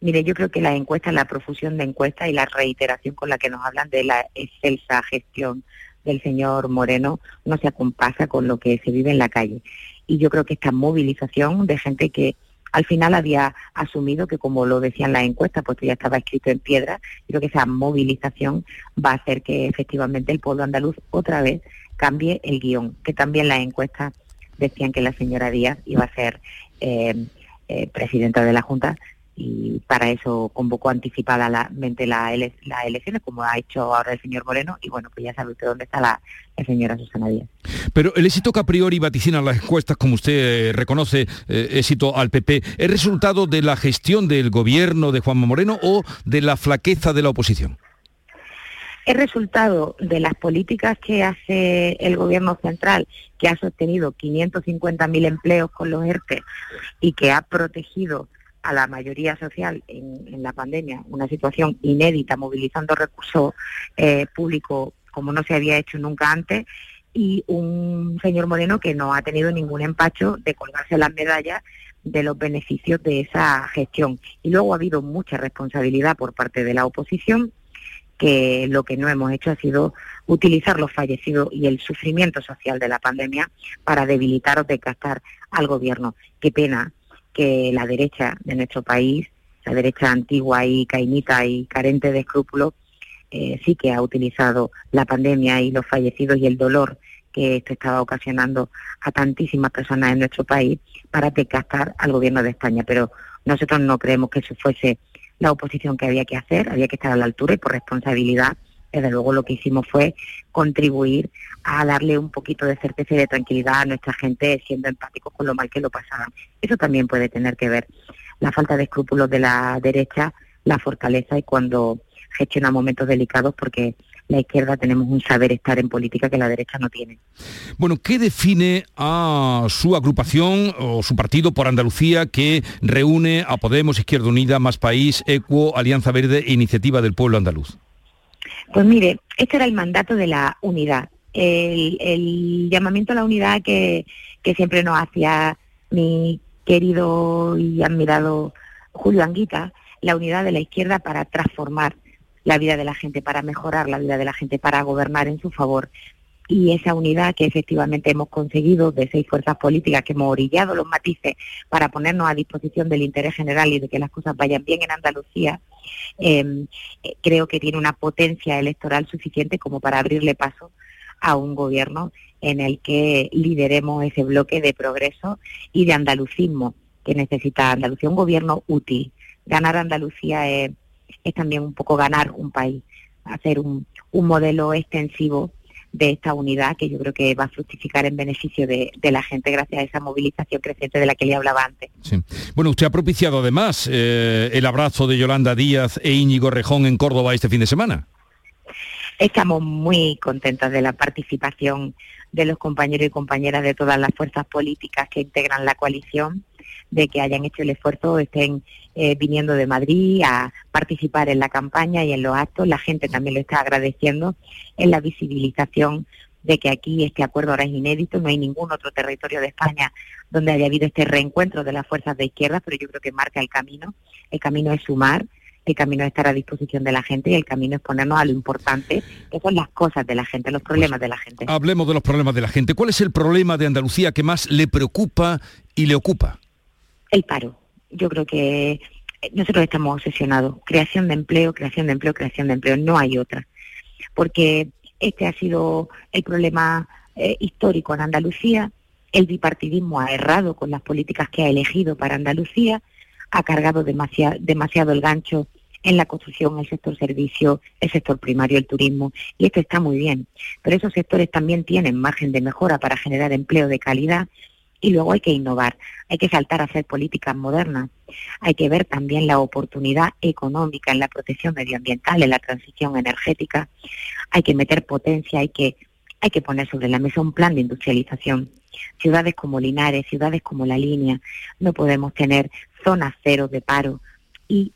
Mire, yo creo que las encuestas, la profusión de encuestas y la reiteración con la que nos hablan de la excelsa gestión del señor Moreno no se acompasa con lo que se vive en la calle. Y yo creo que esta movilización de gente que al final había asumido que, como lo decían las encuestas, pues ya estaba escrito en piedra. Creo que esa movilización va a hacer que efectivamente el pueblo andaluz otra vez cambie el guion, que también las encuestas decían que la señora Díaz iba a ser eh, eh, presidenta de la Junta, y para eso convocó anticipadamente las elecciones, como ha hecho ahora el señor Moreno, y bueno, pues ya sabe usted dónde está la, señora Susana Díaz. Pero el éxito que a priori vaticinan las encuestas, como usted eh, reconoce, eh, éxito al PP, ¿es resultado de la gestión del gobierno de Juanma Moreno o de la flaqueza de la oposición? Es resultado de las políticas que hace el gobierno central, que ha sostenido 550.000 empleos con los ERTE y que ha protegido a la mayoría social en, la pandemia, una situación inédita, movilizando recursos eh, públicos como no se había hecho nunca antes, y un señor Moreno que no ha tenido ningún empacho de colgarse las medallas de los beneficios de esa gestión. Y luego ha habido mucha responsabilidad por parte de la oposición, que lo que no hemos hecho ha sido utilizar los fallecidos y el sufrimiento social de la pandemia para debilitar o desgastar al gobierno. Qué pena que la derecha de nuestro país, la derecha antigua y caimita y carente de escrúpulos, eh, sí que ha utilizado la pandemia y los fallecidos y el dolor que esto estaba ocasionando a tantísimas personas en nuestro país para desgastar al gobierno de España. Pero nosotros no creemos que eso fuese la oposición que había que hacer, había que estar a la altura y por responsabilidad desde luego lo que hicimos fue contribuir a darle un poquito de certeza y de tranquilidad a nuestra gente siendo empáticos con lo mal que lo pasaban. Eso también puede tener que ver la falta de escrúpulos de la derecha, la fortaleza y cuando gestiona momentos delicados porque la izquierda tenemos un saber estar en política que la derecha no tiene. Bueno, ¿qué define a su agrupación o su partido por Andalucía que reúne a Podemos, Izquierda Unida, Más País, ECUO, Alianza Verde e Iniciativa del Pueblo Andaluz? Pues mire, este era el mandato de la unidad, el, llamamiento a la unidad que, siempre nos hacía mi querido y admirado Julio Anguita, la unidad de la izquierda para transformar la vida de la gente, para mejorar la vida de la gente, para gobernar en su favor. Y esa unidad que efectivamente hemos conseguido de seis fuerzas políticas que hemos orillado los matices para ponernos a disposición del interés general y de que las cosas vayan bien en Andalucía, eh, creo que tiene una potencia electoral suficiente como para abrirle paso a un gobierno en el que lideremos ese bloque de progreso y de andalucismo que necesita Andalucía, un gobierno útil. Ganar Andalucía es, también un poco ganar un país, hacer un, un modelo extensivo de esta unidad que yo creo que va a fructificar en beneficio de, la gente gracias a esa movilización creciente de la que le hablaba antes. Bueno, usted ha propiciado además eh, el abrazo de Yolanda Díaz e Íñigo Rejón en Córdoba este fin de semana. Estamos muy contentos de la participación de los compañeros y compañeras de todas las fuerzas políticas que integran la coalición de que hayan hecho el esfuerzo, estén eh, viniendo de Madrid a participar en la campaña y en los actos. La gente también lo está agradeciendo en la visibilización de que aquí este acuerdo ahora es inédito, no hay ningún otro territorio de España donde haya habido este reencuentro de las fuerzas de izquierda, pero yo creo que marca el camino. El camino es sumar, el camino es estar a disposición de la gente y el camino es ponernos a lo importante, que son las cosas de la gente, los problemas de la gente. Hablemos de los problemas de la gente. ¿Cuál es el problema de Andalucía que más le preocupa y le ocupa? el paro. Yo creo que nosotros estamos obsesionados. Creación de empleo, creación de empleo, creación de empleo. No hay otra. Porque este ha sido el problema eh, histórico en Andalucía, el bipartidismo ha errado con las políticas que ha elegido para Andalucía, ha cargado demasiado, demasiado el gancho en la construcción, el sector servicio, el sector primario, el turismo, y esto está muy bien. Pero esos sectores también tienen margen de mejora para generar empleo de calidad y luego hay que innovar, hay que saltar a hacer políticas modernas, hay que ver también la oportunidad económica en la protección medioambiental, en la transición energética, hay que meter potencia, hay que, hay que poner sobre la mesa un plan de industrialización. Ciudades como Linares, ciudades como La Línea, no podemos tener zonas cero de paro y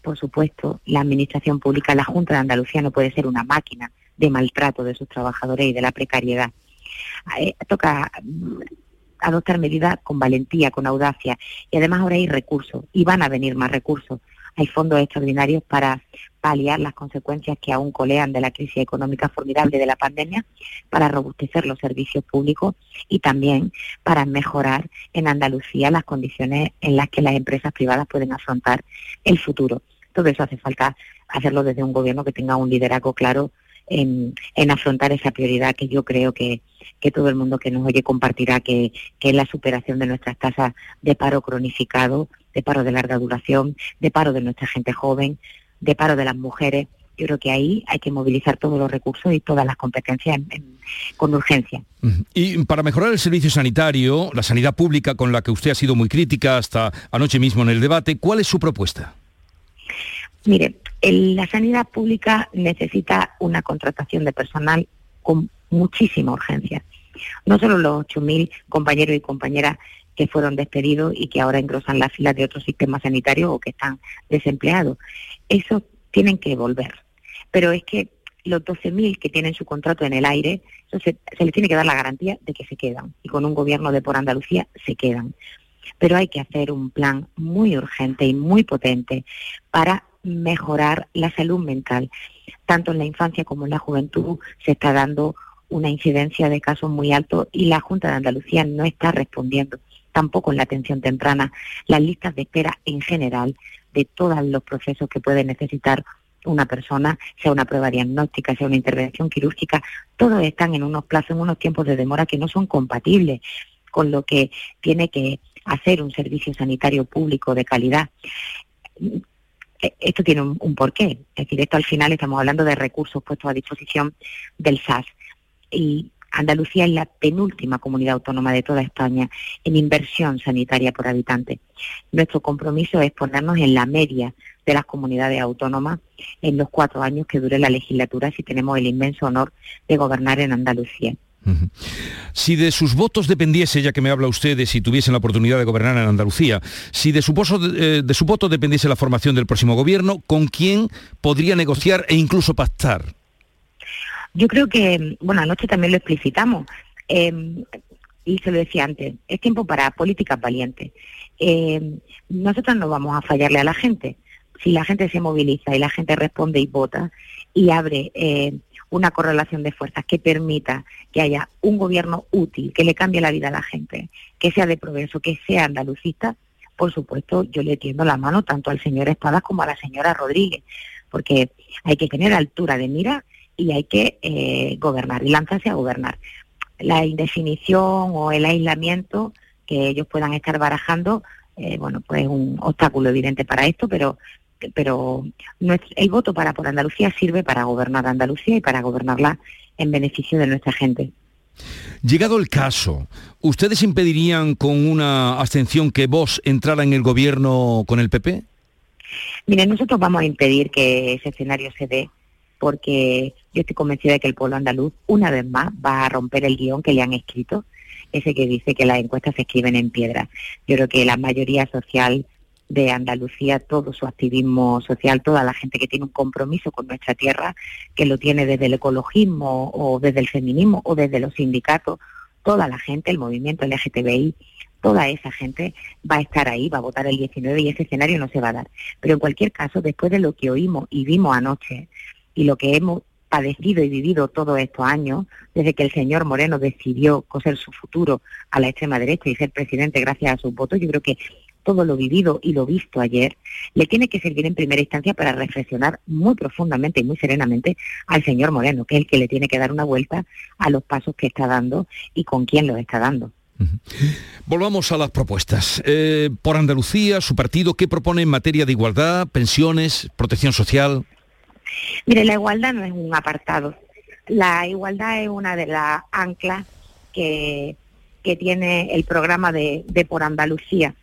por supuesto, la Administración Pública, la Junta de Andalucía no puede ser una máquina de maltrato de sus trabajadores y de la precariedad. Eh, toca adoptar medidas con valentía, con audacia, y además ahora hay recursos, y van a venir más recursos. Hay fondos extraordinarios para paliar las consecuencias que aún colean de la crisis económica formidable de la pandemia, para robustecer los servicios públicos y también para mejorar en Andalucía las condiciones en las que las empresas privadas pueden afrontar el futuro. Todo eso hace falta hacerlo desde un gobierno que tenga un liderazgo claro en, afrontar esa prioridad que yo creo que, todo el mundo que nos oye compartirá, que, es la superación de nuestras tasas de paro cronificado, de paro de larga duración, de paro de nuestra gente joven, de paro de las mujeres. Yo creo que ahí hay que movilizar todos los recursos y todas las competencias con urgencia. Y para mejorar el servicio sanitario, la sanidad pública con la que usted ha sido muy crítica hasta anoche mismo en el debate, ¿cuál es su propuesta? Mire, la sanidad pública necesita una contratación de personal con muchísima urgencia. No solo los 8.000 compañeros y compañeras que fueron despedidos y que ahora engrosan las filas de otros sistemas sanitarios o que están desempleados. Eso tienen que volver. Pero es que los 12.000 que tienen su contrato en el aire, se, se les tiene que dar la garantía de que se quedan. Y con un gobierno de por Andalucía se quedan. Pero hay que hacer un plan muy urgente y muy potente para mejorar la salud mental. Tanto en la infancia como en la juventud se está dando una incidencia de casos muy altos y la Junta de Andalucía no está respondiendo tampoco en la atención temprana. Las listas de espera en general de todos los procesos que puede necesitar una persona, sea una prueba diagnóstica, sea una intervención quirúrgica, todos están en unos plazos, en unos tiempos de demora que no son compatibles con lo que tiene que hacer un servicio sanitario público de calidad. Eh, esto tiene un, porqué. Es decir, esto al final estamos hablando de recursos puestos a disposición del SAS. Y Andalucía es la penúltima comunidad autónoma de toda España en inversión sanitaria por habitante. Nuestro compromiso es ponernos en la media de las comunidades autónomas en los cuatro años que dure la legislatura si tenemos el inmenso honor de gobernar en Andalucía. Si de sus votos dependiese, ya que me habla usted de si tuviesen la oportunidad de gobernar en Andalucía, si de su, eh, de su voto dependiese la formación del próximo gobierno, ¿con quién podría negociar e incluso pactar? Yo creo que, bueno, anoche también lo explicitamos, em, y se lo decía antes, es tiempo para políticas valientes. Em, nosotros no vamos a fallarle a la gente. Si la gente se moviliza y la gente responde y vota y abre eh, una correlación de fuerzas que permita que haya un gobierno útil, que le cambie la vida a la gente, que sea de progreso, que sea andalucista, por supuesto yo le tiendo la mano tanto al señor Espadas como a la señora Rodríguez, porque hay que tener altura de mira y hay que eh, gobernar y lanzarse a gobernar. La indefinición o el aislamiento que ellos puedan estar barajando, eh, bueno, pues es un obstáculo evidente para esto, pero pero el voto para por Andalucía sirve para gobernar Andalucía y para gobernarla en beneficio de nuestra gente. Llegado el caso, ¿ustedes impedirían con una abstención que vos entrara en el gobierno con el PP? Mire, nosotros vamos a impedir que ese escenario se dé porque yo estoy convencida de que el pueblo andaluz una vez más va a romper el guion que le han escrito, ese que dice que las encuestas se escriben en piedra. Yo creo que la mayoría social de Andalucía, todo su activismo social, toda la gente que tiene un compromiso con nuestra tierra, que lo tiene desde el ecologismo o desde el feminismo o desde los sindicatos, toda la gente, el movimiento LGTBI, toda esa gente va a estar ahí, va a votar el 19 y ese escenario no se va a dar. Pero en cualquier caso, después de lo que oímos y vimos anoche y lo que hemos padecido y vivido todos estos años, desde que el señor Moreno decidió coser su futuro a la extrema derecha y ser presidente gracias a sus votos, yo creo que todo lo vivido y lo visto ayer, le tiene que servir en primera instancia para reflexionar muy profundamente y muy serenamente al señor Moreno, que es el que le tiene que dar una vuelta a los pasos que está dando y con quién los está dando. Volvamos a las propuestas. Eh, por Andalucía, su partido, ¿qué propone en materia de igualdad, pensiones, protección social? Mire, la igualdad no es un apartado. La igualdad es una de las anclas que, que tiene el programa de, de Por Andalucía.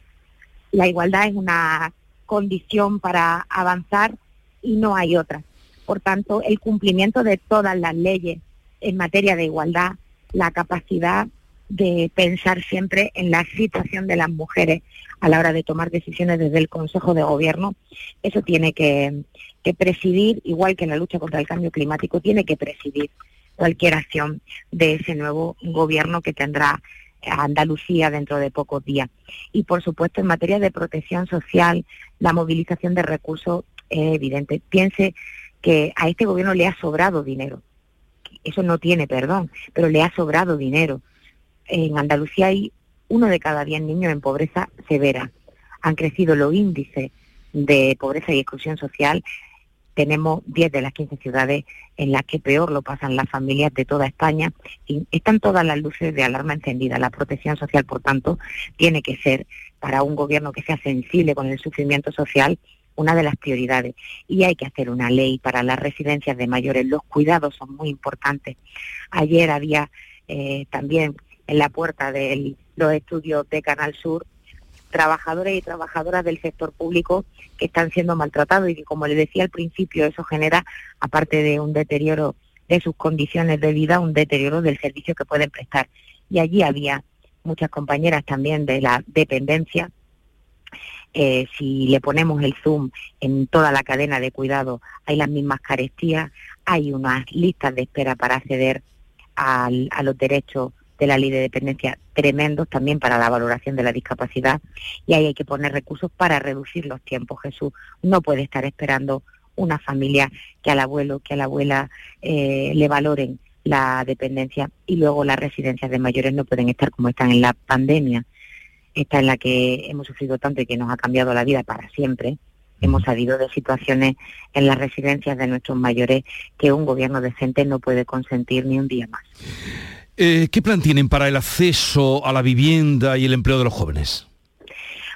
La igualdad es una condición para avanzar y no hay otra. Por tanto, el cumplimiento de todas las leyes en materia de igualdad, la capacidad de pensar siempre en la situación de las mujeres a la hora de tomar decisiones desde el Consejo de Gobierno. Eso tiene que, presidir, igual que en la lucha contra el cambio climático, tiene que presidir cualquier acción de ese nuevo gobierno que tendrá Andalucía dentro de pocos días. Y por supuesto, en materia de protección social, la movilización de recursos es evidente. Piense que a este gobierno le ha sobrado dinero. Eso no tiene perdón, pero le ha sobrado dinero en Andalucía hay uno de cada diez niños en pobreza severa. Han crecido los índices de pobreza y exclusión social. Tenemos 10 de las 15 ciudades en las que peor lo pasan las familias de toda España. Y están todas las luces de alarma encendidas. La protección social, por tanto, tiene que ser para un gobierno que sea sensible con el sufrimiento social una de las prioridades. Y hay que hacer una ley para las residencias de mayores. Los cuidados son muy importantes. Ayer había eh, también en la puerta de los estudios de Canal Sur trabajadores y trabajadoras del sector público que están siendo maltratados y que, como les decía al principio, eso genera, aparte de un deterioro de sus condiciones de vida, un deterioro del servicio que pueden prestar. Y allí había muchas compañeras también de la dependencia. Eh, si le ponemos el zoom en toda la cadena de cuidado, hay las mismas carestías, hay unas listas de espera para acceder a los derechos de la ley de dependencia tremendos también para la valoración de la discapacidad y ahí hay que poner recursos para reducir los tiempos. Jesús no puede estar esperando una familia que al abuelo, que a la abuela eh, le valoren la dependencia y luego las residencias de mayores no pueden estar como están en la pandemia, esta en la que hemos sufrido tanto y que nos ha cambiado la vida para siempre. Hemos salido de situaciones en las residencias de nuestros mayores que un gobierno decente no puede consentir ni un día más. Eh, ¿Qué plan tienen para el acceso a la vivienda y el empleo de los jóvenes?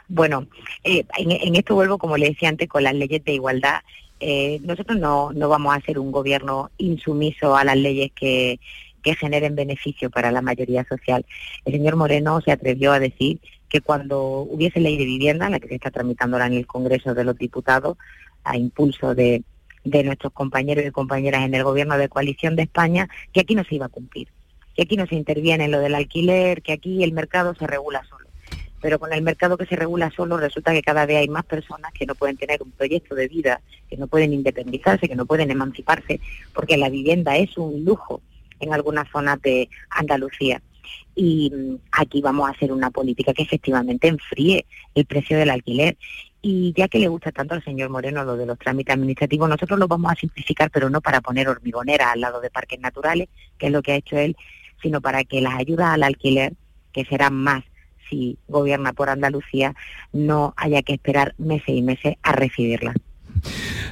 Bueno, eh, en, esto vuelvo, como le decía antes, con las leyes de igualdad. Eh, nosotros no, no vamos a ser un gobierno insumiso a las leyes que, que generen beneficio para la mayoría social. El señor Moreno se atrevió a decir que cuando hubiese ley de vivienda, la que se está tramitando ahora en el Congreso de los Diputados, a impulso de, de nuestros compañeros y compañeras en el Gobierno de Coalición de España, que aquí no se iba a cumplir que aquí no se interviene en lo del alquiler, que aquí el mercado se regula solo. Pero con el mercado que se regula solo resulta que cada vez hay más personas que no pueden tener un proyecto de vida, que no pueden independizarse, que no pueden emanciparse, porque la vivienda es un lujo en algunas zonas de Andalucía. Y mm, aquí vamos a hacer una política que efectivamente enfríe el precio del alquiler. Y ya que le gusta tanto al señor Moreno lo de los trámites administrativos, nosotros lo vamos a simplificar, pero no para poner hormigonera al lado de parques naturales, que es lo que ha hecho él, sino para que las ayudas al alquiler, que serán más si gobierna por Andalucía, no haya que esperar meses y meses a recibirlas.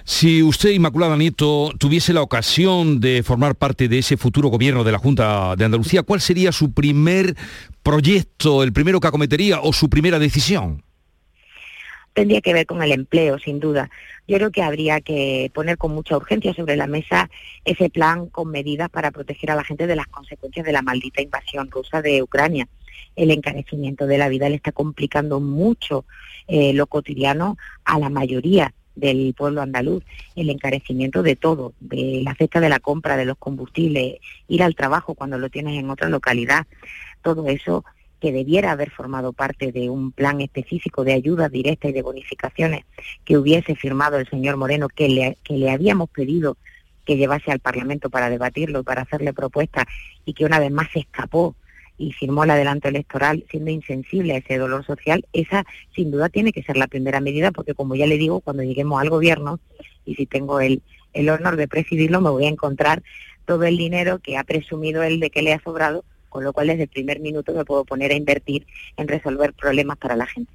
Si usted, Inmaculada Nieto, tuviese la ocasión de formar parte de ese futuro gobierno de la Junta de Andalucía, ¿cuál sería su primer proyecto, el primero que acometería o su primera decisión? Tendría que ver con el empleo, sin duda. Yo creo que habría que poner con mucha urgencia sobre la mesa ese plan con medidas para proteger a la gente de las consecuencias de la maldita invasión rusa de Ucrania. El encarecimiento de la vida le está complicando mucho eh, lo cotidiano a la mayoría del pueblo andaluz, el encarecimiento de todo, de la cesta de la compra, de los combustibles, ir al trabajo cuando lo tienes en otra localidad, todo eso que debiera haber formado parte de un plan específico de ayuda directa y de bonificaciones que hubiese firmado el señor Moreno, que le, que le habíamos pedido que llevase al Parlamento para debatirlo y para hacerle propuestas y que una vez más se escapó y firmó el adelanto electoral siendo insensible a ese dolor social, esa sin duda tiene que ser la primera medida porque como ya le digo, cuando lleguemos al gobierno y si tengo el, el honor de presidirlo, me voy a encontrar todo el dinero que ha presumido él de que le ha sobrado con lo cual desde el primer minuto me puedo poner a invertir en resolver problemas para la gente.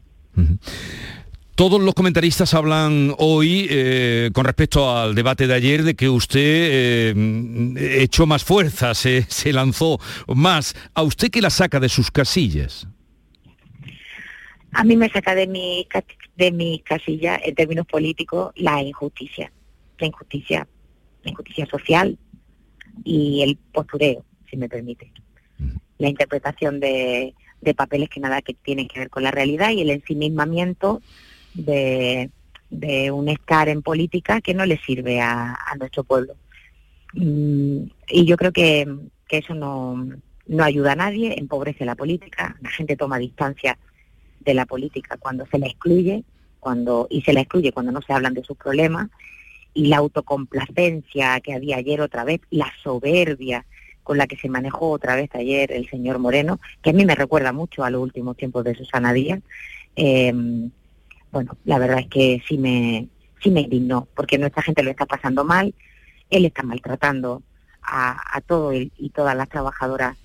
Todos los comentaristas hablan hoy, eh, con respecto al debate de ayer, de que usted eh, echó más fuerza, se, se, lanzó más. ¿A usted qué la saca de sus casillas? A mí me saca de mi, de mi casilla, en términos políticos, la injusticia. La injusticia, la injusticia social y el postureo, si me permite. La interpretación de, de papeles que nada que tienen que ver con la realidad y el ensimismamiento de, un estar en política que no le sirve a, nuestro pueblo. Mm, y yo creo que, eso no, no ayuda a nadie, empobrece la política, la gente toma distancia de la política cuando se la excluye, cuando y se la excluye cuando no se hablan de sus problemas y la autocomplacencia que había ayer otra vez, la soberbia con la que se manejó otra vez ayer el señor Moreno, que a mí me recuerda mucho a los últimos tiempos de Susana Díaz, eh, bueno, la verdad es que sí me, sí me indignó, porque nuestra gente lo está pasando mal, él está maltratando a, todo y todas las trabajadoras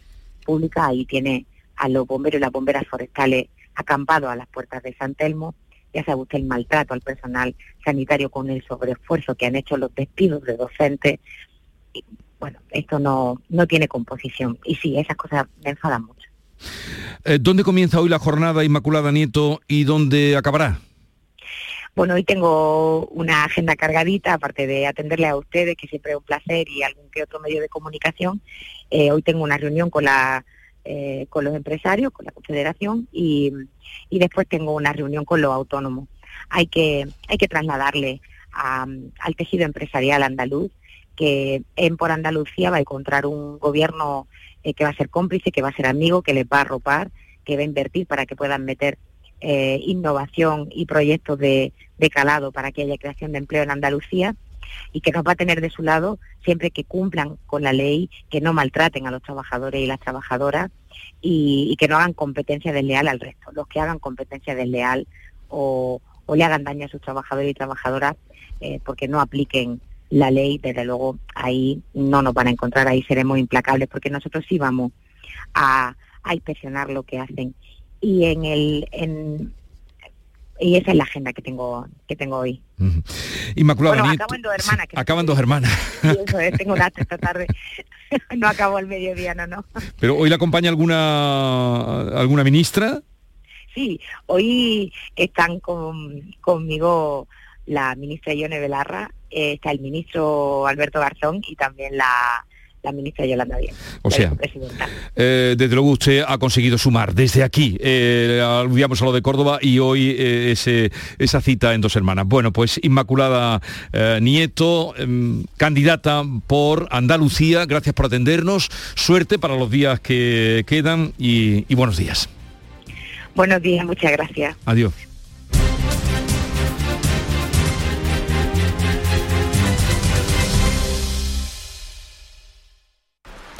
públicas, ahí tiene a los bomberos y las bomberas forestales acampados a las puertas de San Telmo, ya sabe usted el maltrato al personal sanitario con el sobreesfuerzo que han hecho los despidos de docentes. Bueno, esto no, no tiene composición. Y sí, esas cosas me enfadan mucho. Eh, ¿Dónde comienza hoy la jornada Inmaculada Nieto y dónde acabará? Bueno, hoy tengo una agenda cargadita, aparte de atenderle a ustedes, que siempre es un placer, y algún que otro medio de comunicación. Eh, hoy tengo una reunión con la eh, con los empresarios, con la Confederación, y, y, después tengo una reunión con los autónomos. Hay que, hay que trasladarle al tejido empresarial andaluz que en por Andalucía va a encontrar un gobierno eh, que va a ser cómplice, que va a ser amigo, que les va a arropar, que va a invertir para que puedan meter eh, innovación y proyectos de, calado para que haya creación de empleo en Andalucía y que nos va a tener de su lado siempre que cumplan con la ley, que no maltraten a los trabajadores y las trabajadoras y, que no hagan competencia desleal al resto. Los que hagan competencia desleal o, o le hagan daño a sus trabajadores y trabajadoras eh, porque no apliquen la ley, desde luego ahí no nos van a encontrar, ahí seremos implacables porque nosotros sí vamos a, a inspeccionar lo que hacen y en el en, y esa es la agenda que tengo que tengo hoy. Inmaculada bueno, en dos hermanas. acaban dos hermanas. tengo una esta tarde. no acabo el mediodía, no, no. Pero hoy la acompaña alguna alguna ministra. Sí, hoy están con, conmigo la ministra Ione Belarra, eh, está el ministro Alberto Garzón y también la la ministra Yolanda Díaz. O sea, eh, desde luego usted ha conseguido sumar desde aquí, eh, a lo de Córdoba y hoy eh, ese, esa cita en Dos Hermanas. Bueno, pues Inmaculada Nieto, em, candidata por Andalucía, gracias por atendernos, suerte para los días que quedan y buenos días. Buenos días, muchas gracias. Adiós.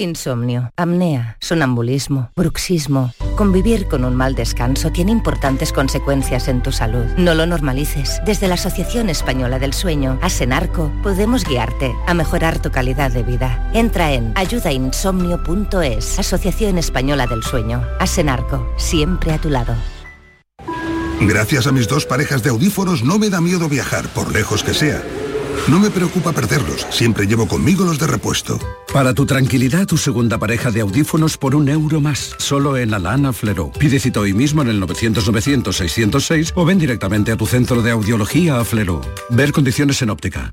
Insomnio, apnea, sonambulismo, bruxismo. Convivir con un mal descanso tiene importantes consecuencias en tu salud. No lo normalices. Desde la Asociación Española del Sueño, Asenarco, podemos guiarte a mejorar tu calidad de vida. Entra en ayudainsomnio.es, Asociación Española del Sueño. Asenarco, siempre a tu lado. Gracias a mis dos parejas de audífonos no me da miedo viajar, por lejos que sea. No me preocupa perderlos, siempre llevo conmigo los de repuesto. Para tu tranquilidad, tu segunda pareja de audífonos por un euro más, solo en Alana Flero. Pide cita hoy mismo en el 900-900-606 o ven directamente a tu centro de audiología a Flero. Ver condiciones en óptica.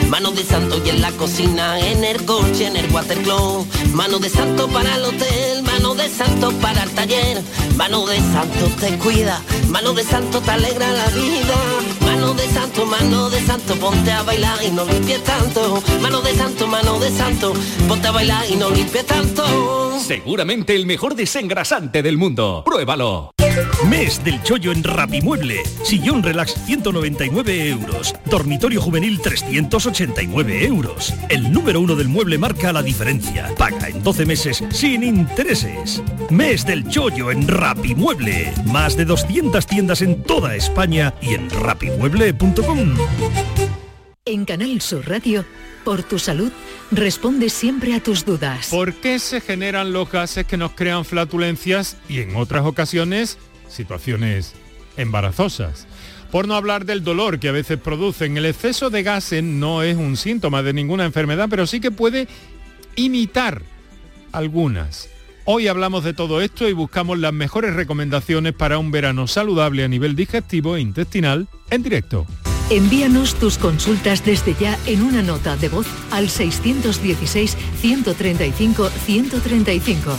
mano de santo y en la cocina, en el coche, en el watercloak, mano de santo para el hotel, mano de santo para el taller, mano de santo te cuida, mano de santo te alegra la vida, de santo, mano de santo, ponte a bailar y no limpies tanto, mano de santo, mano de santo, ponte a bailar y no limpies tanto. Seguramente el mejor desengrasante del mundo. Pruébalo. Mes del chollo en Rapimueble. Sillón relax 199 euros. Dormitorio juvenil 389 euros. El número uno del mueble marca la diferencia. Paga en 12 meses sin intereses. Mes del chollo en Rapimueble. Más de 200 tiendas en toda España y en En Canal Sur Radio, por tu salud, responde siempre a tus dudas. ¿Por qué se generan los gases que nos crean flatulencias y en otras ocasiones situaciones embarazosas? Por no hablar del dolor que a veces producen, el exceso de gases no es un síntoma de ninguna enfermedad, pero sí que puede imitar algunas. Hoy hablamos de todo esto y buscamos las mejores recomendaciones para un verano saludable a nivel digestivo e intestinal en directo. Envíanos tus consultas desde ya en una nota de voz al 616-135-135.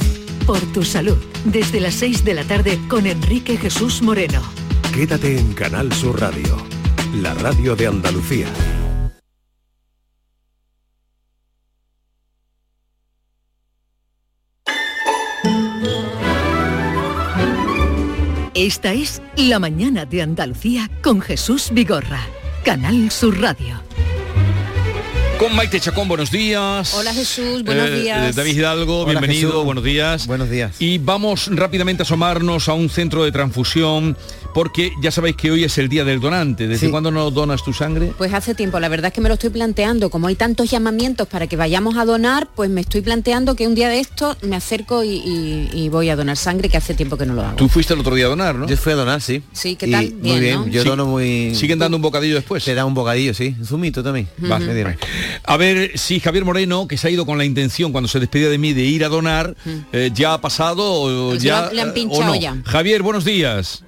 Por tu salud, desde las 6 de la tarde con Enrique Jesús Moreno. Quédate en Canal Sur Radio, la radio de Andalucía. Esta es La Mañana de Andalucía con Jesús Vigorra. Canal Sur Radio. Con Maite Chacón, buenos días. Hola Jesús, buenos Eh, días. David Hidalgo, Hola, bienvenido, Jesús. buenos días. Buenos días. Y vamos rápidamente a asomarnos a un centro de transfusión, porque ya sabéis que hoy es el día del donante. ¿Desde cuándo no donas tu sangre? Pues hace tiempo, la verdad es que me lo estoy planteando, como hay tantos llamamientos para que vayamos a donar, pues me estoy planteando que un día de esto me acerco y, y- y voy a donar sangre, que hace tiempo que no lo hago. Tú fuiste el otro día a donar, ¿no? Yo fui a donar, sí. Sí, ¿qué Y tal? muy Bien, yo Sí. dono muy... ¿Siguen dando un bocadillo después? Te da un bocadillo, sí. Un zumito también. Va. Me dieron. A ver si Javier Moreno, que se ha ido con la intención cuando se despedía de mí de ir a donar, eh, ya ha pasado o Pues ya le han eh, pinchado o no. ya. Javier, buenos días.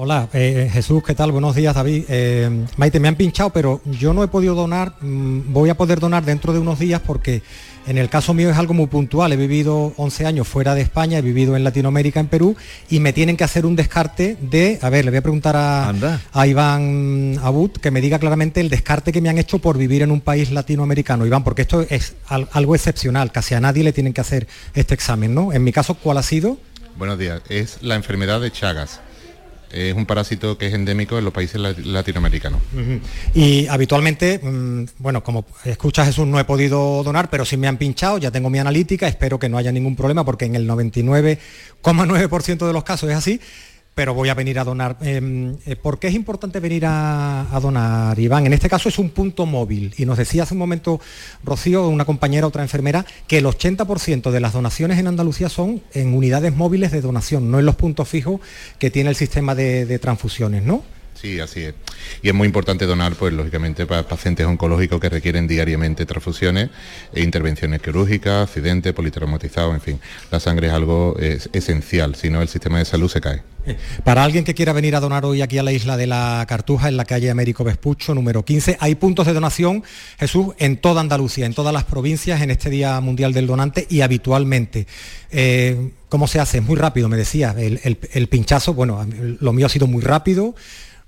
Hola, eh, Jesús, ¿qué tal? Buenos días, David. Eh, Maite, me han pinchado, pero yo no he podido donar, mm, voy a poder donar dentro de unos días porque en el caso mío es algo muy puntual. He vivido 11 años fuera de España, he vivido en Latinoamérica, en Perú, y me tienen que hacer un descarte de, a ver, le voy a preguntar a, a Iván Abud que me diga claramente el descarte que me han hecho por vivir en un país latinoamericano. Iván, porque esto es al- algo excepcional, casi a nadie le tienen que hacer este examen, ¿no? En mi caso, ¿cuál ha sido? Buenos días. Es la enfermedad de Chagas. Es un parásito que es endémico en los países lat- latinoamericanos. Y habitualmente, mm, bueno, como escucha Jesús, no he podido donar, pero sí me han pinchado, ya tengo mi analítica, espero que no haya ningún problema porque en el 99,9% de los casos es así, pero voy a venir a donar. Eh, eh, ¿Por qué es importante venir a, donar, Iván? En este caso es un punto móvil y nos decía hace un momento Rocío, una compañera, otra enfermera, que el 80% de las donaciones en Andalucía son en unidades móviles de donación, no en los puntos fijos que tiene el sistema de, transfusiones, ¿no? Sí, así es. Y es muy importante donar, pues lógicamente, para pacientes oncológicos que requieren diariamente transfusiones e intervenciones quirúrgicas, accidentes, politraumatizados, en fin. La sangre es algo es, esencial, si no el sistema de salud se cae. Para alguien que quiera venir a donar hoy aquí a la isla de la Cartuja, en la calle Américo Vespucho, número 15, hay puntos de donación, Jesús, en toda Andalucía, en todas las provincias, en este Día Mundial del Donante y habitualmente. Eh, ¿Cómo se hace? Es muy rápido, me decía. El, pinchazo, bueno, lo mío ha sido muy rápido.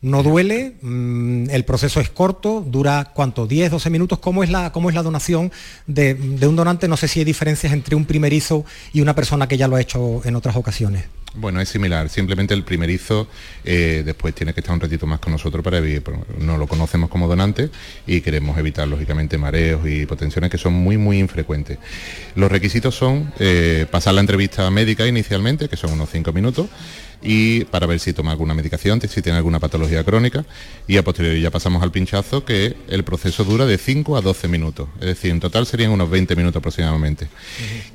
No duele, mm, el proceso es corto, dura cuánto, 10, 12 minutos. ¿Cómo es la, cómo es la donación de, de un donante? No sé si hay diferencias entre un primerizo y una persona que ya lo ha hecho en otras ocasiones. Bueno, es similar, simplemente el primerizo eh, después tiene que estar un ratito más con nosotros para evitar, no lo conocemos como donante y queremos evitar lógicamente mareos y hipotensiones que son muy muy infrecuentes. Los requisitos son eh, pasar la entrevista médica inicialmente, que son unos cinco minutos, y para ver si toma alguna medicación, si tiene alguna patología crónica. Y a posteriori ya pasamos al pinchazo que el proceso dura de 5 a 12 minutos, es decir, en total serían unos 20 minutos aproximadamente.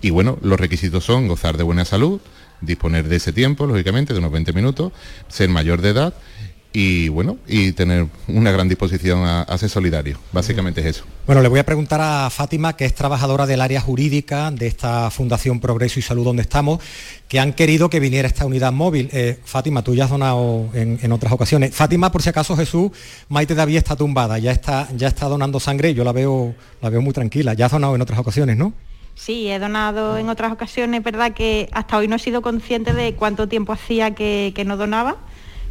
Y bueno, los requisitos son gozar de buena salud, disponer de ese tiempo, lógicamente, de unos 20 minutos, ser mayor de edad y bueno, y tener una gran disposición a, ser solidario. Básicamente es eso. Bueno, le voy a preguntar a Fátima, que es trabajadora del área jurídica de esta Fundación Progreso y Salud donde estamos, que han querido que viniera esta unidad móvil. Eh, Fátima, tú ya has donado en, otras ocasiones. Fátima, por si acaso Jesús, Maite David está tumbada, ya está, ya está donando sangre, yo la veo, la veo muy tranquila. Ya has donado en otras ocasiones, ¿no? Sí, he donado en otras ocasiones, verdad que hasta hoy no he sido consciente de cuánto tiempo hacía que no donaba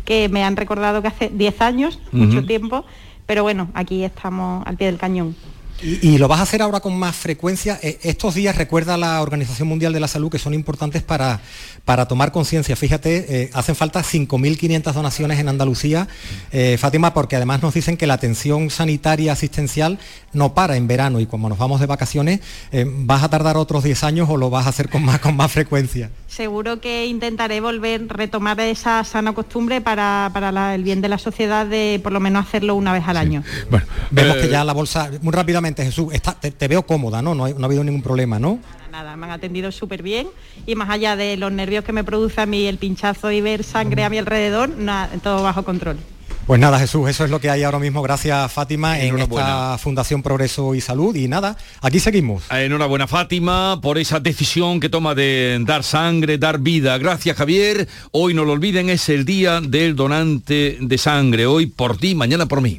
que me han recordado que hace 10 años, mucho tiempo, pero bueno, aquí estamos al pie del cañón. Y, lo vas a hacer ahora con más frecuencia. Eh, estos días recuerda la Organización Mundial de la Salud que son importantes para, para tomar conciencia. Fíjate, eh, hacen falta 5.500 donaciones en Andalucía, eh, Fátima, porque además nos dicen que la atención sanitaria asistencial no para en verano y como nos vamos de vacaciones, ¿vas a tardar otros 10 años o lo vas a hacer con más, con más frecuencia? Seguro que intentaré volver, retomar esa sana costumbre para, el bien de la sociedad de por lo menos hacerlo una vez al año. Bueno, vemos que ya la bolsa, muy rápidamente, Jesús, te, veo cómoda, ¿no? No, ha habido ningún problema, ¿no? Nada, me han atendido súper bien y más allá de los nervios que me produce a mí el pinchazo y ver sangre a mi alrededor, nada, todo bajo control. Pues nada, Jesús, eso es lo que hay ahora mismo. Gracias, Fátima, en esta Fundación Progreso y Salud. Y nada, aquí seguimos. Enhorabuena, Fátima, por esa decisión que toma de dar sangre, dar vida. Gracias, Javier. Hoy no lo olviden, es el día del donante de sangre. Hoy por ti, mañana por mí.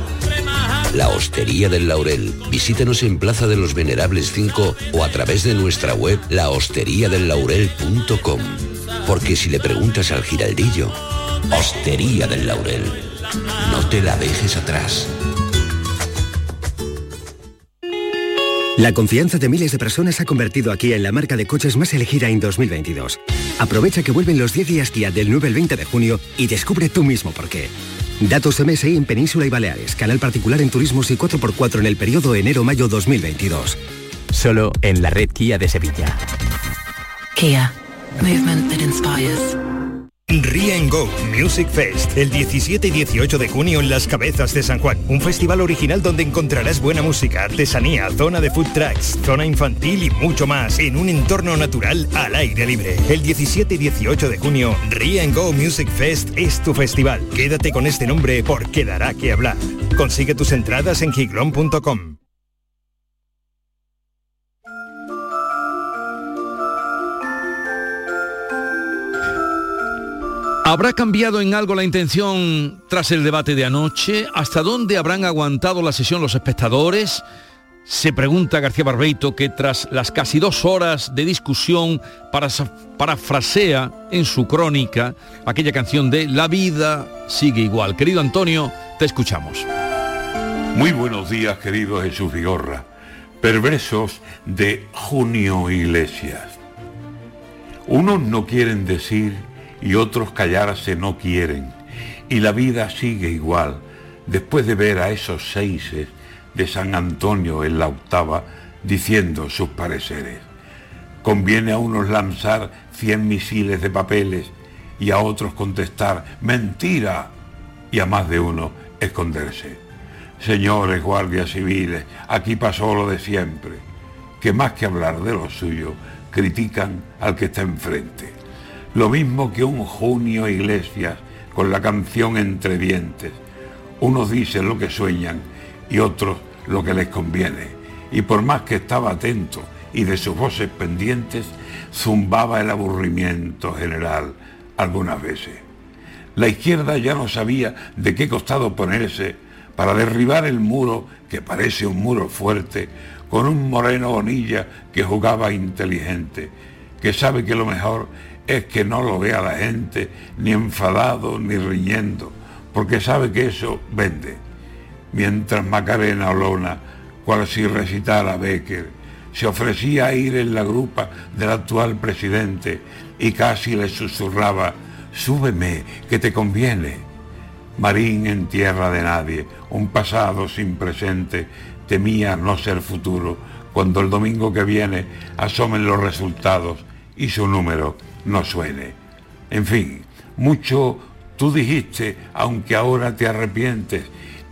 la Hostería del Laurel. Visítenos en Plaza de los Venerables 5 o a través de nuestra web lahosteriadellaurel.com. Porque si le preguntas al giraldillo, Hostería del Laurel, no te la dejes atrás. La confianza de miles de personas ha convertido aquí en la marca de coches más elegida en 2022. Aprovecha que vuelven los 10 días Kia del 9 al 20 de junio y descubre tú mismo por qué. Datos MSI en Península y Baleares. Canal particular en turismos y 4x4 en el periodo enero-mayo 2022. Solo en la red Kia de Sevilla. Kia. Movement that inspires. Ria Go Music Fest, el 17 y 18 de junio en Las Cabezas de San Juan. Un festival original donde encontrarás buena música, artesanía, zona de food trucks, zona infantil y mucho más en un entorno natural al aire libre. El 17 y 18 de junio, Ria Go Music Fest es tu festival. Quédate con este nombre porque dará que hablar. Consigue tus entradas en giglon.com. ¿Habrá cambiado en algo la intención tras el debate de anoche? ¿Hasta dónde habrán aguantado la sesión los espectadores? Se pregunta García Barbeito que tras las casi dos horas de discusión parafrasea en su crónica aquella canción de La vida sigue igual. Querido Antonio, te escuchamos. Muy buenos días, querido Jesús Vigorra. Perversos de Junio Iglesias. Unos no quieren decir y otros callarse no quieren. Y la vida sigue igual, después de ver a esos seises de San Antonio en la octava diciendo sus pareceres. Conviene a unos lanzar cien misiles de papeles y a otros contestar mentira y a más de uno esconderse. Señores guardias civiles, aquí pasó lo de siempre, que más que hablar de lo suyo, critican al que está enfrente. Lo mismo que un junio Iglesias con la canción Entre Dientes. Unos dicen lo que sueñan y otros lo que les conviene. Y por más que estaba atento y de sus voces pendientes, zumbaba el aburrimiento general algunas veces. La izquierda ya no sabía de qué costado ponerse para derribar el muro, que parece un muro fuerte, con un moreno bonilla que jugaba inteligente, que sabe que lo mejor es que no lo vea la gente ni enfadado ni riñendo, porque sabe que eso vende. Mientras Macarena Olona, cual si recitara Becker, se ofrecía a ir en la grupa del actual presidente y casi le susurraba, súbeme, que te conviene. Marín en tierra de nadie, un pasado sin presente, temía no ser futuro, cuando el domingo que viene asomen los resultados y su número no suene. En fin, mucho tú dijiste, aunque ahora te arrepientes,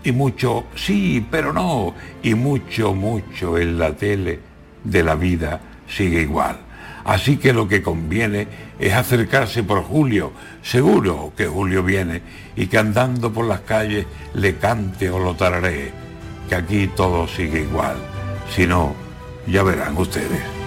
y mucho sí, pero no, y mucho, mucho en la tele de la vida sigue igual. Así que lo que conviene es acercarse por Julio, seguro que Julio viene y que andando por las calles le cante o lo tararé, que aquí todo sigue igual. Si no, ya verán ustedes.